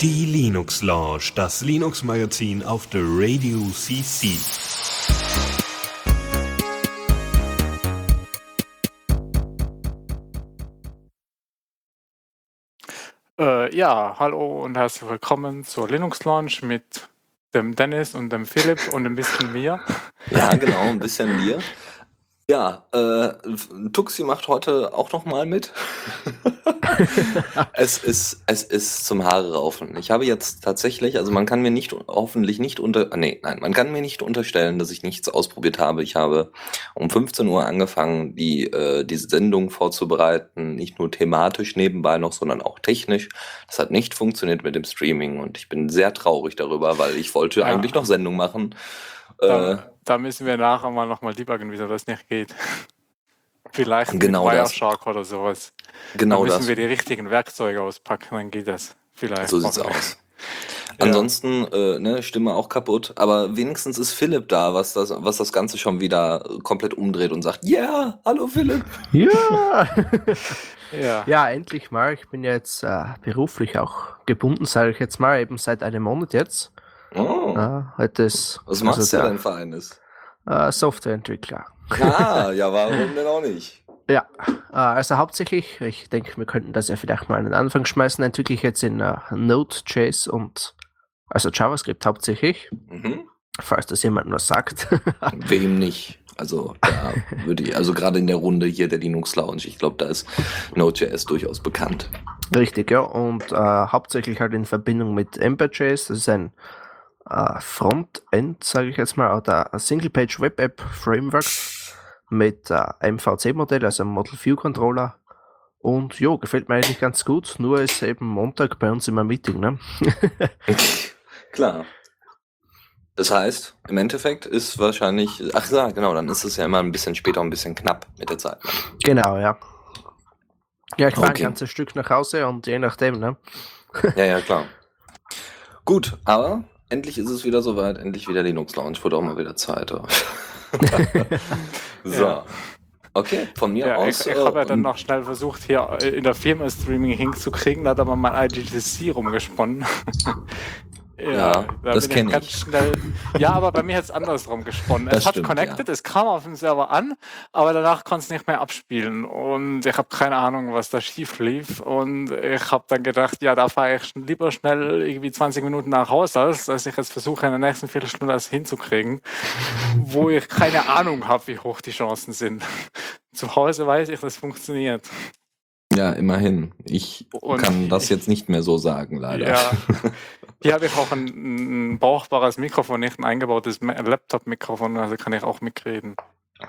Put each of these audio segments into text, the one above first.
Die Linux Lounge, das Linux Magazin auf der Radio CC. Äh, ja, hallo und herzlich willkommen zur Linux Lounge mit dem Dennis und dem Philipp und ein bisschen mir. Ja, genau, ein bisschen mir. Ja, äh, Tuxi macht heute auch noch mal mit. es ist es ist zum Haare raufen. Ich habe jetzt tatsächlich also, man kann mir nicht hoffentlich nicht unter ne, nein, man kann mir nicht unterstellen, dass ich nichts ausprobiert habe. Ich habe um 15 Uhr angefangen, die äh, diese Sendung vorzubereiten, nicht nur thematisch nebenbei noch, sondern auch technisch. Das hat nicht funktioniert mit dem Streaming und ich bin sehr traurig darüber, weil ich wollte Ja. eigentlich noch Sendung machen. Äh, Da, müssen wir nachher mal nochmal debuggen, wieso das nicht geht. Vielleicht Genau mit. Wireshark oder sowas. genau da müssen das. wir die richtigen Werkzeuge auspacken, dann geht das. Vielleicht. So sieht's hoffentlich. aus. Ja. Ansonsten, äh, ne, Stimme auch kaputt, aber wenigstens ist Philipp da, was das, was das Ganze schon wieder komplett umdreht und sagt, ja, yeah, hallo Philipp. Ja! Ja. ja, endlich mal. Ich bin ja jetzt äh, beruflich auch gebunden, sage ich jetzt mal, eben seit einem Monat jetzt. Oh, Äh, heute ist was also machst du der, denn für eines? Äh, Softwareentwickler. Ah, ja, warum denn auch nicht? Ja, äh, also hauptsächlich, ich denke, wir könnten das ja vielleicht mal an den Anfang schmeißen, entwickle ich jetzt in äh, Node.js und also JavaScript hauptsächlich, Mhm. falls das jemand nur sagt. Wem nicht? Also, da würde ich, also gerade in der Runde hier der Linux Lounge, ich glaube, da ist Node.js durchaus bekannt. Richtig, ja. Und äh, hauptsächlich halt in Verbindung mit Ember.js. Das ist ein äh, Frontend, sage ich jetzt mal, oder Single-Page Web App Framework mit äh, MVC-Modell, also einem Model View Controller. Und jo, gefällt mir eigentlich ganz gut. Nur ist eben Montag bei uns immer Meeting, ne? Klar. Das heißt, im Endeffekt ist wahrscheinlich, ach ja, genau, dann ist es ja immer ein bisschen später, ein bisschen knapp mit der Zeit. genau, ja. Ja, ich fahre Okay. ein ganzes Stück nach Hause und je nachdem, ne? Ja, ja, klar. Gut, aber endlich ist es wieder soweit, endlich wieder Linux Lounge, wurde auch mal wieder Zeit. so. Ja. Okay, von mir Ja, aus. ich, ich habe ja äh, dann noch schnell versucht, hier in der Firma Streaming hinzukriegen, da hat aber mein IGTC rumgesponnen. Ja, da das bin kenn ganz ich. Schnell, ja, aber bei mir hat es andersrum gesponnen. Das es hat stimmt, connected, es kam auf dem Server an, aber danach konnte es nicht mehr abspielen. Und ich habe keine Ahnung, was da schief lief. Und ich habe dann gedacht, ja, da fahre ich lieber schnell irgendwie 20 Minuten nach Hause, als dass ich jetzt versuche, in der nächsten Viertelstunde das hinzukriegen, wo ich keine Ahnung habe, wie hoch die Chancen sind. Zu Hause weiß ich, das funktioniert. ja, immerhin. Ich Und- kann das jetzt nicht mehr so sagen, leider. Ja. Hier habe ich auch ein, ein brauchbares Mikrofon, nicht ein eingebautes Laptop-Mikrofon, also kann ich auch mitreden.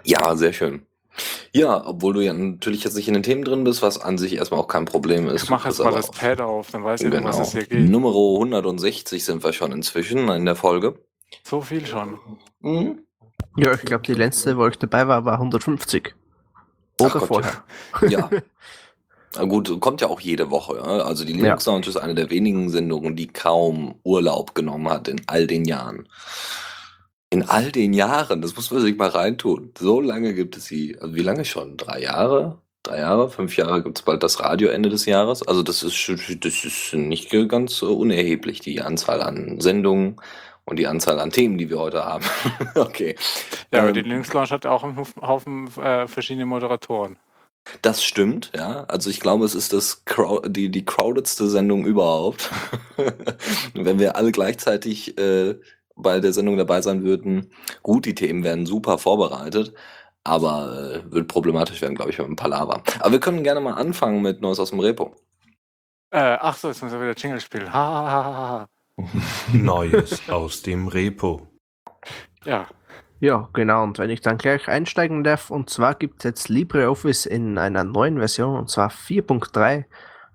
Ja, sehr schön. Ja, obwohl du ja natürlich jetzt nicht in den Themen drin bist, was an sich erstmal auch kein Problem ist. Ich mache jetzt mal das Pad auf, dann weiß ich, um was Genau. es hier geht. Nummer 160 sind wir schon inzwischen in der Folge. So viel schon. Mhm. Ja, ich glaube, die letzte, wo ich dabei war, war 150. Oder Ach Gott, vorher. Ja. Na gut, kommt ja auch jede Woche. Ja? Also die Linux Lounge ist eine der wenigen Sendungen, die kaum Urlaub genommen hat in all den Jahren. In all den Jahren, das muss man sich mal reintun. So lange gibt es sie. Also wie lange schon? Drei Jahre? Drei Jahre? Fünf Jahre gibt es bald das Radio Ende des Jahres. Also das ist, das ist nicht ganz unerheblich, die Anzahl an Sendungen und die Anzahl an Themen, die wir heute haben. okay. Ja, aber Ähm, die Linux Lounge hat auch einen Haufen- Haufen äh, verschiedene Moderatoren. Das stimmt, ja. Also ich glaube, es ist das Crow die, die crowdedste Sendung überhaupt. Wenn wir alle gleichzeitig äh, bei der Sendung dabei sein würden, gut, die Themen werden super vorbereitet, aber äh, wird problematisch werden, glaube ich, mit dem Palaver. Aber wir können gerne mal anfangen mit Neues aus dem Repo. Äh, ach so, jetzt muss er wieder Jingle spielen. Ha, ha, ha, ha. Neues aus dem Repo. Ja, Ja, genau. Und wenn ich dann gleich einsteigen darf, und zwar gibt es jetzt LibreOffice in einer neuen Version, und zwar 4.3.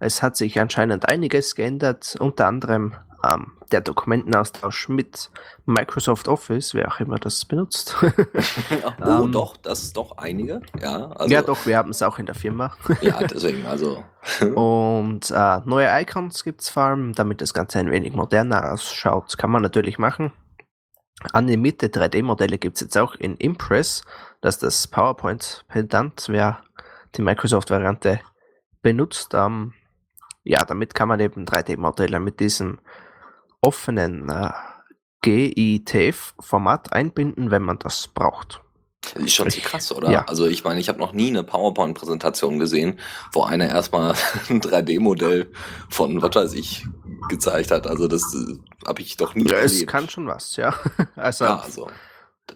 Es hat sich anscheinend einiges geändert, unter anderem ähm, der Dokumentenaustausch mit Microsoft Office, wer auch immer das benutzt. oh, Ähm, doch, das ist doch einige, ja. Also, ja, doch, wir haben es auch in der Firma. Ja, deswegen, also. Und äh, neue Icons gibt es vor allem, damit das Ganze ein wenig moderner ausschaut. Kann man natürlich machen. Animierte 3D-Modelle gibt es jetzt auch in Impress. Das ist das PowerPoint-Pendant, wer die Microsoft-Variante benutzt. Ähm, ja, damit kann man eben 3D-Modelle mit diesem offenen äh, GITF-Format einbinden, wenn man das braucht. Ist schon krass, oder? ja. Also ich meine, ich habe noch nie eine PowerPoint-Präsentation gesehen, wo einer erstmal ein 3D-Modell von, was weiß ich, gezeigt hat. Also das habe ich doch nie Ja, es erlebt. kann schon was, ja. Also, ja, also.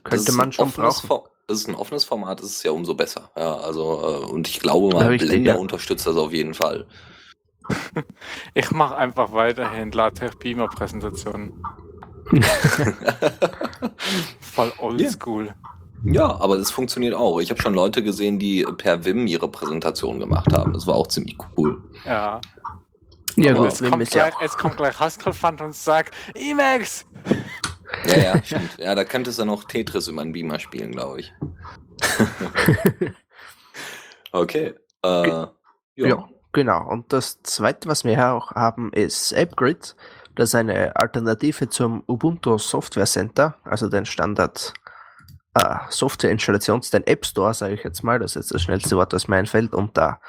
könnte man ein schon offenes brauchen. For- Das ist ein offenes Format, das ist ja umso besser. Ja, also, äh, und ich glaube mal, Richtig, Blender ja. unterstützt das auf jeden Fall. Ich mache einfach weiterhin LaTeX-Beamer-Präsentationen. Voll oldschool. Ja, aber das funktioniert auch. Ich habe schon Leute gesehen, die per Vim ihre Präsentation gemacht haben. Das war auch ziemlich cool. Ja. Ja Und gut, Vim kommt, gleich, jetzt kommt gleich Haskell Fund und sagt, Emacs! Ja, ja, stimmt. Ja, da könntest du noch Tetris über einen Beamer spielen, glaube ich. okay. Äh, ja. Ja, genau. Und das zweite, was wir hier auch haben, ist AppGrid. Das ist eine Alternative zum Ubuntu Software Center, also den Standard äh, Software-Installations, den App Store, sage ich jetzt mal. Das ist jetzt das schnellste Wort, das mir einfällt. Und da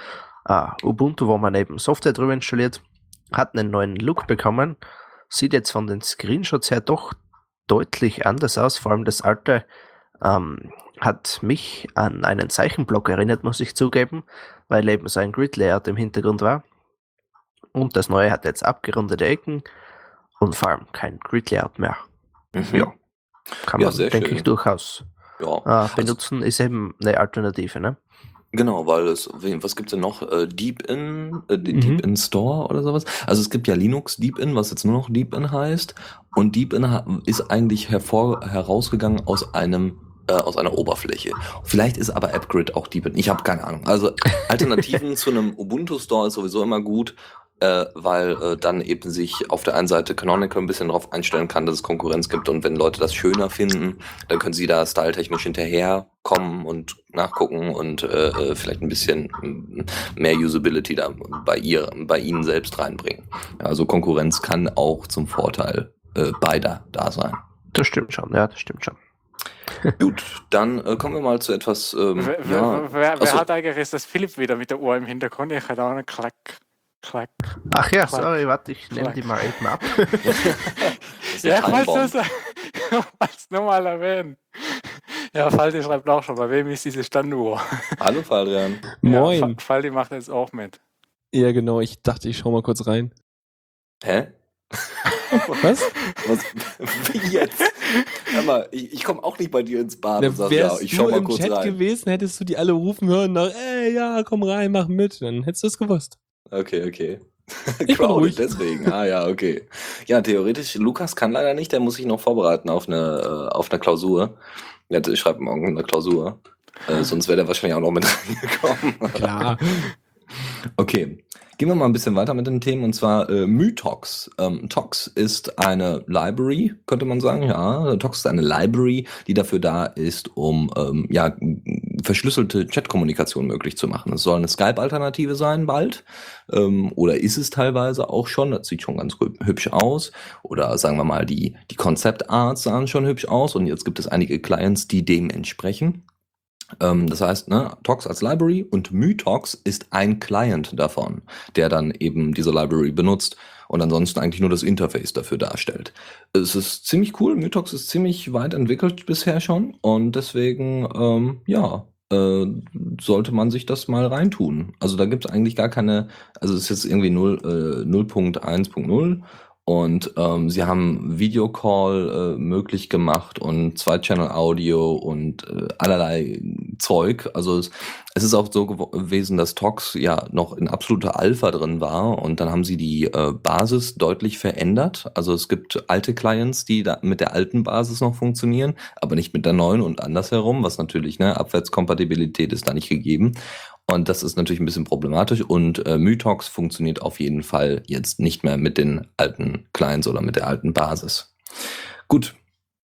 äh, Ubuntu, wo man eben Software drüber installiert, hat einen neuen Look bekommen. Sieht jetzt von den Screenshots her doch deutlich anders aus. Vor allem das alte ähm, hat mich an einen Zeichenblock erinnert, muss ich zugeben weil eben so ein Grid-Layout im Hintergrund war. Und das neue hat jetzt abgerundete Ecken und vor allem kein Grid-Layout mehr. Mhm. Ja. Kann Ja, man, denke schön. ich, durchaus ja. äh, Also, benutzen. ist eben eine Alternative, ne? Genau, weil es, wen- was gibt's denn noch? Äh, Deepin, äh, die- Mhm. Deepin Store oder sowas? Also es gibt ja Linux Deepin, was jetzt nur noch Deepin heißt. Und Deepin ha- ist eigentlich hervor, herausgegangen aus einem äh, aus einer Oberfläche. Vielleicht ist aber AppGrid auch Deepin. Ich habe keine Ahnung. Also Alternativen zu einem Ubuntu Store ist sowieso immer gut, äh, weil äh, dann eben sich auf der einen Seite Canonical ein bisschen darauf einstellen kann, dass es Konkurrenz gibt und wenn Leute das schöner finden, dann können sie da styletechnisch hinterherkommen und nachgucken und äh, äh, vielleicht ein bisschen mm, mehr Usability da bei ihr, bei ihnen selbst reinbringen. Also Konkurrenz kann auch zum Vorteil äh, beider da sein. Das stimmt schon, ja, das stimmt schon. Gut, dann äh, kommen wir mal zu etwas. Ähm, wer, ja, wer, wer, wer Achso. hat eigentlich ist das Philipp wieder mit der Uhr im Hintergrund? Ich hätte auch einen Klack, Klack. Ach ja, Klack. sorry, warte, ich nehme die mal eben ab. das Ja, der ich wollte Timebomb. das wollt's nur mal erwähnen. Ja, Faldi schreibt auch schon, bei wem ist diese Standuhr? Hallo Faldrian. Moin. Ja, Fa- Faldi macht jetzt auch mit. Ja, genau. Ich dachte, ich schau mal kurz rein. Hä? Was? Was? Wie jetzt? Hör mal, ich, ich komme auch nicht bei dir ins Bad Na, und sag, ja, ich schau du mal im kurz Chat rein. gewesen, hättest du die alle rufen hören nach, ey, ja, komm rein, mach mit. Dann hättest du es gewusst. Okay, okay. Crowded, deswegen. Ah ja, okay. Ja, theoretisch, Lukas kann leider nicht, der muss sich noch vorbereiten auf eine, äh, auf eine Klausur. Ich schreibe morgen eine Klausur. Äh, sonst wäre der wahrscheinlich auch noch mit reingekommen. Klar. Okay, gehen wir mal ein bisschen weiter mit den Themen und zwar äh, Mytox. Ähm, Tox ist eine Library, könnte man sagen. Ja, Tox ist eine Library, die dafür da ist, um ähm, ja, verschlüsselte Chatkommunikation möglich zu machen. Es soll eine Skype-Alternative sein bald ähm, oder ist es teilweise auch schon. Das sieht schon ganz hü- hübsch aus. Oder sagen wir mal, die, die Concept Arts sahen schon hübsch aus und jetzt gibt es einige Clients, die dem entsprechen. Ähm, das heißt, ne, Tox als Library und Mytox ist ein Client davon, der dann eben diese Library benutzt und ansonsten eigentlich nur das Interface dafür darstellt. Es ist ziemlich cool, Mytox ist ziemlich weit entwickelt bisher schon und deswegen, ähm, ja, äh, sollte man sich das mal reintun. Also da gibt es eigentlich gar keine, also es ist jetzt irgendwie 0, äh, 0.1.0 und ähm, sie haben Videocall äh, möglich gemacht und Zwei-Channel-Audio und äh, allerlei Zeug. Also es, es ist auch so gewesen, dass Tox ja noch in absoluter Alpha drin war und dann haben sie die äh, Basis deutlich verändert. Also es gibt alte Clients, die da mit der alten Basis noch funktionieren, aber nicht mit der neuen und andersherum, was natürlich, ne, Abwärtskompatibilität ist da nicht gegeben. Und das ist natürlich ein bisschen problematisch und äh, Mytox funktioniert auf jeden Fall jetzt nicht mehr mit den alten Clients oder mit der alten Basis. Gut,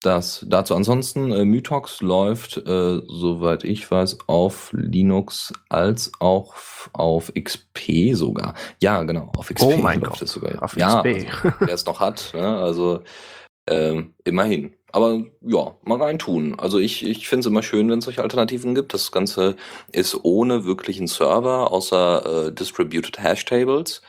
das dazu. Ansonsten, äh, Mytox läuft, äh, soweit ich weiß, auf Linux als auch auf XP sogar. Ja, genau, auf XP Oh mein läuft Gott, es sogar. auf ja, XP. Also, wer es noch hat, ne? also ähm, immerhin. Aber ja, mal reintun. Also ich, ich finde es immer schön, wenn es solche Alternativen gibt. Das Ganze ist ohne wirklichen Server, außer äh, Distributed Hash Tables.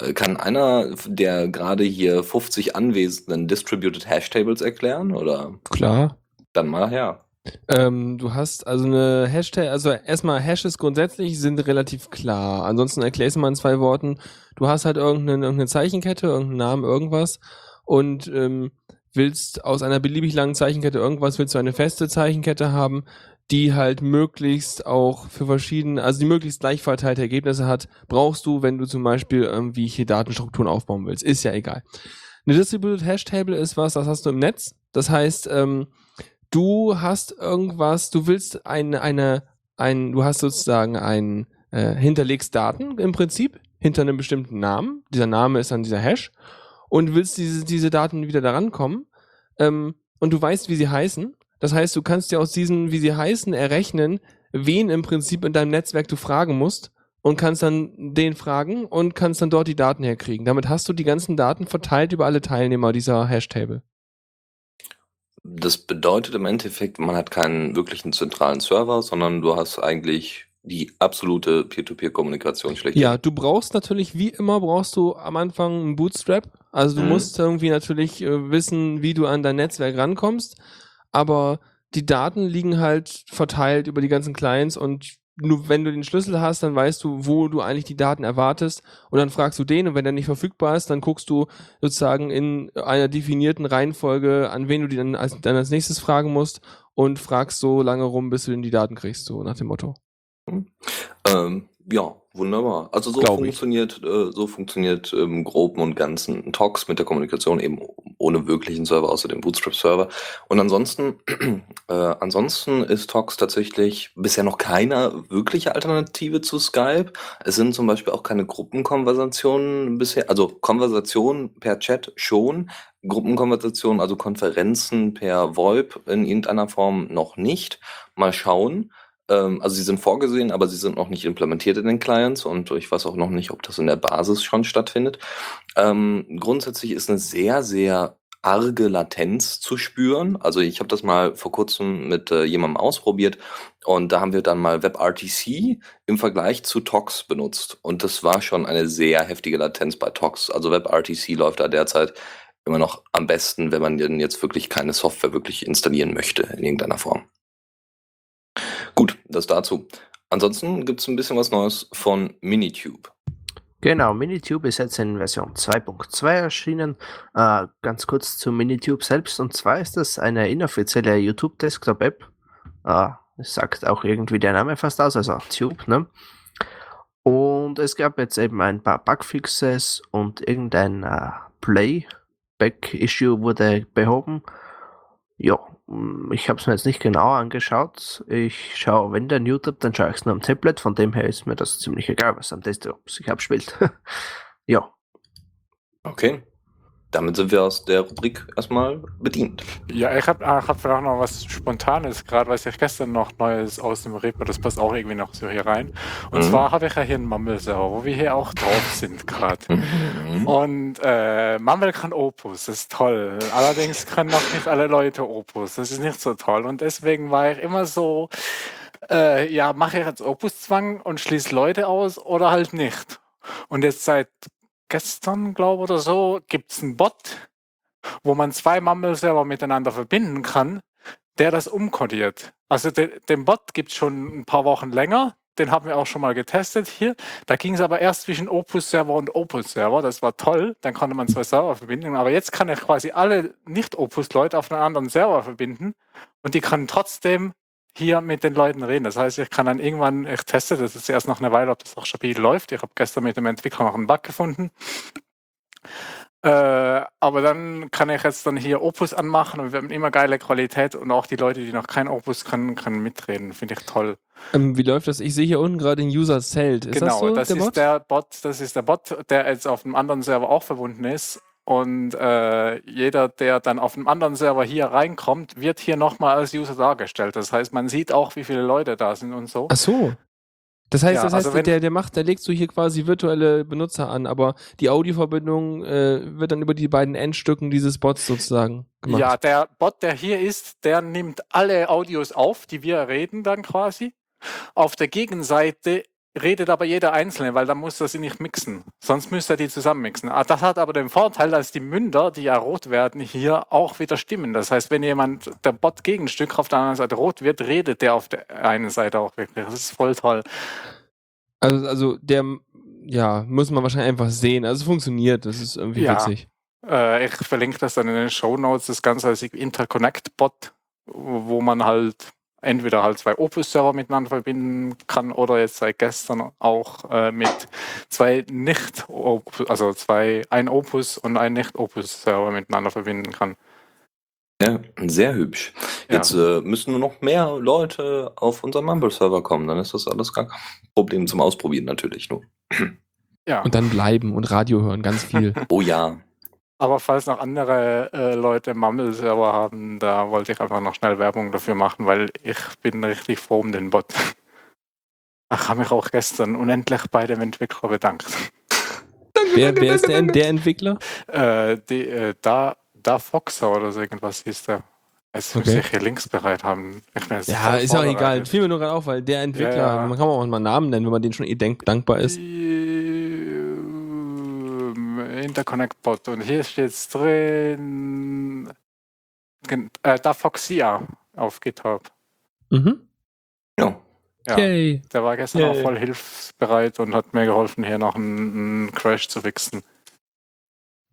Äh, kann einer der gerade hier 50 anwesenden Distributed Hash Tables erklären? Oder Klar. dann mal her. Ähm, du hast also eine Hashtag, also erstmal Hashes grundsätzlich sind relativ klar. Ansonsten erklär es mal in zwei Worten. Du hast halt irgendeine, irgendeine Zeichenkette, irgendeinen Namen, irgendwas und ähm, willst aus einer beliebig langen Zeichenkette irgendwas, willst du eine feste Zeichenkette haben, die halt möglichst auch für verschiedene, also die möglichst gleich verteilte Ergebnisse hat, brauchst du, wenn du zum Beispiel irgendwie hier Datenstrukturen aufbauen willst. Ist ja egal. Eine Distributed Hash Table ist was, das hast du im Netz. Das heißt, ähm, du hast irgendwas, du willst eine, eine, ein, du hast sozusagen ein, äh, hinterlegst Daten im Prinzip hinter einem bestimmten Namen. Dieser Name ist dann dieser Hash und willst diese, diese Daten wieder daran kommen. Ähm, und du weißt, wie sie heißen. Das heißt, du kannst dir aus diesen, wie sie heißen, errechnen, wen im Prinzip in deinem Netzwerk du fragen musst und kannst dann den fragen und kannst dann dort die Daten herkriegen. Damit hast du die ganzen Daten verteilt über alle Teilnehmer dieser Hash-Table. Das bedeutet im Endeffekt, man hat keinen wirklichen zentralen Server, sondern du hast eigentlich die absolute Peer-to-Peer-Kommunikation schlecht. Ja, du brauchst natürlich, wie immer, brauchst du am Anfang einen Bootstrap. Also du Mhm. musst irgendwie natürlich äh, wissen, wie du an dein Netzwerk rankommst. Aber die Daten liegen halt verteilt über die ganzen Clients und nur wenn du den Schlüssel hast, dann weißt du, wo du eigentlich die Daten erwartest und dann fragst du den und wenn der nicht verfügbar ist, dann guckst du sozusagen in einer definierten Reihenfolge, an wen du die dann als, dann als nächstes fragen musst und fragst so lange rum, bis du denn die Daten kriegst, so nach dem Motto. Ähm, ja, wunderbar. Also so Glaub ich. funktioniert, äh, so funktioniert im Groben und Ganzen Tox mit der Kommunikation eben ohne wirklichen Server, außer dem Bootstrap-Server. Und ansonsten, äh, ansonsten ist Tox tatsächlich bisher noch keine wirkliche Alternative zu Skype. Es sind zum Beispiel auch keine Gruppenkonversationen bisher, also Konversationen per Chat schon, Gruppenkonversationen, also Konferenzen per VoIP in irgendeiner Form noch nicht. Mal schauen. Ähm, also sie sind vorgesehen, aber sie sind noch nicht implementiert in den Clients und ich weiß auch noch nicht, ob das in der Basis schon stattfindet. Ähm, grundsätzlich ist eine sehr, sehr arge Latenz zu spüren. Also ich habe das mal vor kurzem mit äh, jemandem ausprobiert und da haben wir dann mal WebRTC im Vergleich zu Tox benutzt und das war schon eine sehr heftige Latenz bei Tox. Also WebRTC läuft da derzeit immer noch am besten, wenn man denn jetzt wirklich keine Software wirklich installieren möchte in irgendeiner Form. Gut, das dazu. Ansonsten gibt es ein bisschen was Neues von Minitube. Genau, Minitube ist jetzt in Version 2.2 erschienen. Äh, ganz kurz zu Minitube selbst. Und zwar ist das eine inoffizielle YouTube Desktop App. Äh, es sagt auch irgendwie der Name fast aus, also Tube, ne? Und es gab jetzt eben ein paar Bugfixes und irgendein äh, Playback-Issue wurde behoben. Ja, ich habe es mir jetzt nicht genauer angeschaut. Ich schaue, wenn dann YouTube, dann schaue ich es nur am Tablet. Von dem her ist mir das ziemlich egal, was am Desktop sich abspielt. ja, Okay. Damit sind wir aus der Rubrik erstmal bedient. Ja, ich habe hab vielleicht noch was Spontanes, gerade was ich gestern noch Neues aus dem Repo, das passt auch irgendwie noch so hier rein. Und Mhm. zwar habe ich ja hier einen Mumble-Server, wo wir hier auch drauf sind gerade. Mhm. Und äh, Mumble kann Opus, das ist toll. Allerdings können noch nicht alle Leute Opus, das ist nicht so toll. Und deswegen war ich immer so, äh, ja, mache ich jetzt Opus-Zwang und schließe Leute aus oder halt nicht. Und jetzt seit gestern, glaube ich, oder so, gibt es einen Bot, wo man zwei Mumble-Server miteinander verbinden kann, der das umkodiert. Also de, den Bot gibt es schon ein paar Wochen länger. Den haben wir auch schon mal getestet hier. Da ging es aber erst zwischen Opus-Server und Opus-Server. Das war toll. Dann konnte man zwei Server verbinden. Aber jetzt kann ich quasi alle Nicht-Opus-Leute auf einen anderen Server verbinden und die können trotzdem hier mit den Leuten reden. Das heißt, ich kann dann irgendwann, ich teste das jetzt erst noch eine Weile, ob das auch stabil läuft. Ich habe gestern mit dem Entwickler noch einen Bug gefunden. Äh, aber dann kann ich jetzt dann hier Opus anmachen und wir haben immer geile Qualität und auch die Leute, die noch kein Opus können, können mitreden. Finde ich toll. Ähm, wie läuft das? Ich sehe hier unten gerade den User Zelt. Ist genau, das so, der ist Bot? der Bot, das ist der Bot, der jetzt auf einem anderen Server auch verbunden ist. Und äh, jeder, der dann auf einem anderen Server hier reinkommt, wird hier nochmal als User dargestellt. Das heißt, man sieht auch, wie viele Leute da sind und so. Ach so. Das heißt, Ja, das heißt, also der, der macht, der legst du hier quasi virtuelle Benutzer an, aber die Audioverbindung äh, wird dann über die beiden Endstücken dieses Bots sozusagen gemacht. Ja, der Bot, der hier ist, der nimmt alle Audios auf, die wir reden dann quasi. Auf der Gegenseite redet aber jeder Einzelne, weil dann muss er sie nicht mixen. Sonst müsste er die zusammen mixen. Ah, Das hat aber den Vorteil, dass die Münder, die ja rot werden, hier auch wieder stimmen. Das heißt, wenn jemand, der Bot Gegenstück auf der anderen Seite rot wird, redet der auf der einen Seite auch wirklich. Das ist voll toll. Also, also der, ja, muss man wahrscheinlich einfach sehen. Also es funktioniert, das ist irgendwie Ja. witzig. Äh, ich verlinke das dann in den Show Notes, das Ganze als Interconnect-Bot, wo man halt entweder halt zwei Opus-Server miteinander verbinden kann oder jetzt seit gestern auch äh, mit zwei nicht Opus, also zwei, ein Opus und ein Nicht-Opus-Server miteinander verbinden kann. Ja, sehr hübsch. Ja. Jetzt äh, müssen nur noch mehr Leute auf unseren Mumble-Server kommen. Dann ist das alles gar kein Problem zum Ausprobieren natürlich nur. Ja. Und dann bleiben und Radio hören, ganz viel. Oh ja. Aber falls noch andere äh, Leute Mumble-Server haben, da wollte ich einfach noch schnell Werbung dafür machen, weil ich bin richtig froh um den Bot. Ich habe mich auch gestern unendlich bei dem Entwickler bedankt. wer, wer ist der, der Entwickler? Äh, die, äh, da, da Foxer oder so irgendwas hieß der. Jetzt muss Okay. ich hier Links bereit haben. Ja, ist auch egal. Fiel mir nur gerade auf, weil der Entwickler, Ja, ja. man kann auch mal einen Namen nennen, wenn man den schon eh denk, dankbar ist. Ähm, Interconnect-Bot. Und hier steht es drin. Äh, da Foxia auf GitHub. Mhm. Ja. Ja, Yay. der war gestern auch Yay. voll hilfsbereit und hat mir geholfen, hier noch einen, einen Crash zu fixen.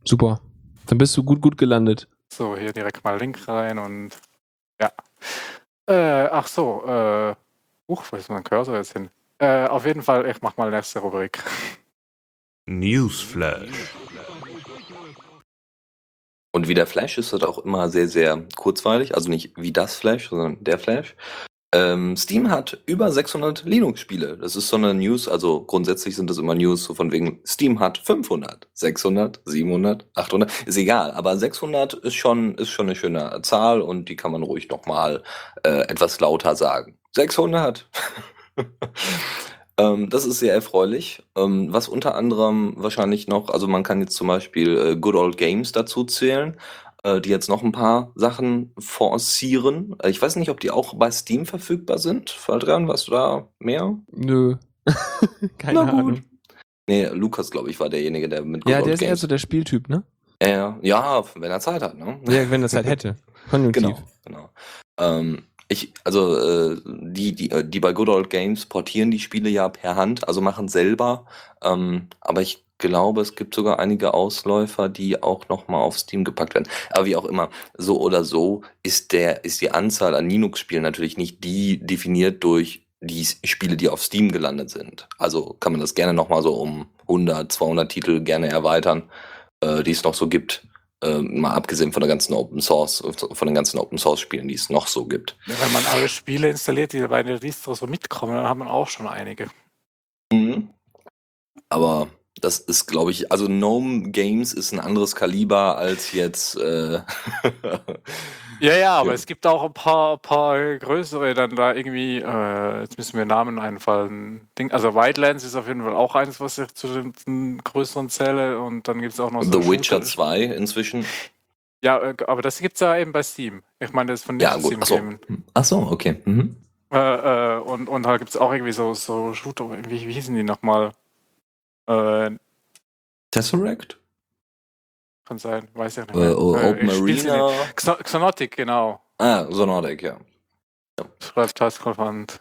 Super. Dann bist du gut, gut gelandet. So, hier direkt mal Link rein und ja. Äh, ach so, äh, uch, wo ist mein Cursor jetzt hin? Äh, auf jeden Fall, ich mach mal nächste Rubrik. Newsflash. Und wie der Flash ist das auch immer sehr, sehr kurzweilig. Also nicht wie das Flash, sondern der Flash. Ähm, Steam hat über 600 Linux-Spiele. Das ist so eine News, also grundsätzlich sind das immer News, so von wegen Steam hat 500, 600, 700, 800, ist egal. Aber 600 ist schon, ist schon eine schöne Zahl und die kann man ruhig nochmal äh, etwas lauter sagen. 600! ähm, das ist sehr erfreulich. Ähm, was unter anderem wahrscheinlich noch, also man kann jetzt zum Beispiel äh, Good Old Games dazu zählen, äh, die jetzt noch ein paar Sachen forcieren. Äh, ich weiß nicht, ob die auch bei Steam verfügbar sind. Valdrian, du da mehr? Nö. Keine Na gut. Ahnung. Nee, Lukas, glaube ich, war derjenige, der mit Good Ja, Old der ist eher Games. so der Spieltyp, ne? ja, ja, wenn er Zeit hat, ne? Ja, wenn er Zeit hätte. Konjunktiv. Genau, genau. Ähm, ich, also äh, die, die, äh, die bei Good Old Games portieren die Spiele ja per Hand, also machen selber. Ähm, aber ich glaube, es gibt sogar einige Ausläufer, die auch nochmal auf Steam gepackt werden. Aber wie auch immer, so oder so ist der, ist die Anzahl an Linux-Spielen natürlich nicht die definiert durch die Spiele, die auf Steam gelandet sind. Also kann man das gerne nochmal so um 100, 200 Titel gerne erweitern, äh, die es noch so gibt. Äh, mal abgesehen von der ganzen Open Source, von den ganzen Open Source Spielen, die es noch so gibt. Wenn man alle Spiele installiert, die bei der Distro so mitkommen, dann hat man auch schon einige. Mhm. Aber das ist, glaube ich, also Gnome Games ist ein anderes Kaliber als jetzt. Äh, Ja, ja, aber Ja. es gibt auch ein paar, paar größere dann da irgendwie, äh, jetzt müssen mir Namen einfallen. Ding, also Wildlands ist auf jeden Fall auch eins, was ich zu den, größeren zähle und dann gibt es auch noch so The Witcher Shooter- 2 inzwischen. Ja, äh, aber das gibt es ja eben bei Steam. Ich meine, das ist von Ja, den gut. Achso. Steam-Themen. Ach so, okay. Mhm. Äh, äh, und, und da gibt es auch irgendwie so, so Shooter, wie, wie hießen die nochmal? Äh, Tesseract? kann sein, weiß ich nicht Äh, oh, Äh, Open Arena. Xonotic, genau. Ah, Sonordic, ja. Schreibt Taskforce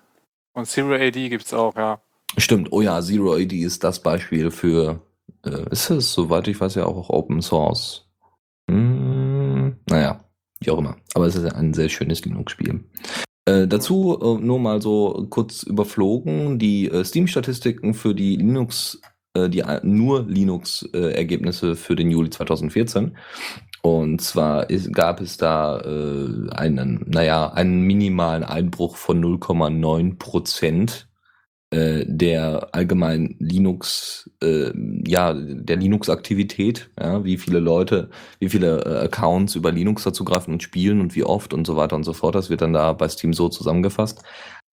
Und Zero AD gibt es auch, ja. Stimmt, oh ja, Zero AD ist das Beispiel für, äh, ist es, soweit ich weiß, ja auch Open Source. Hm, naja, wie auch immer. Aber es ist ja ein sehr schönes Linux-Spiel. Äh, dazu äh, nur mal so kurz überflogen, die äh, Steam-Statistiken für die Linux, die äh, nur Linux-Ergebnisse für den Juli 2014. Und zwar ist, gab es da äh, einen, naja, einen minimalen Einbruch von 0,9 Prozent äh, der allgemeinen Linux, äh, ja, der Linux-Aktivität, ja, wie viele Leute, wie viele äh, Accounts über Linux dazu greifen und spielen und wie oft und so weiter und so fort. Das wird dann da bei Steam so zusammengefasst.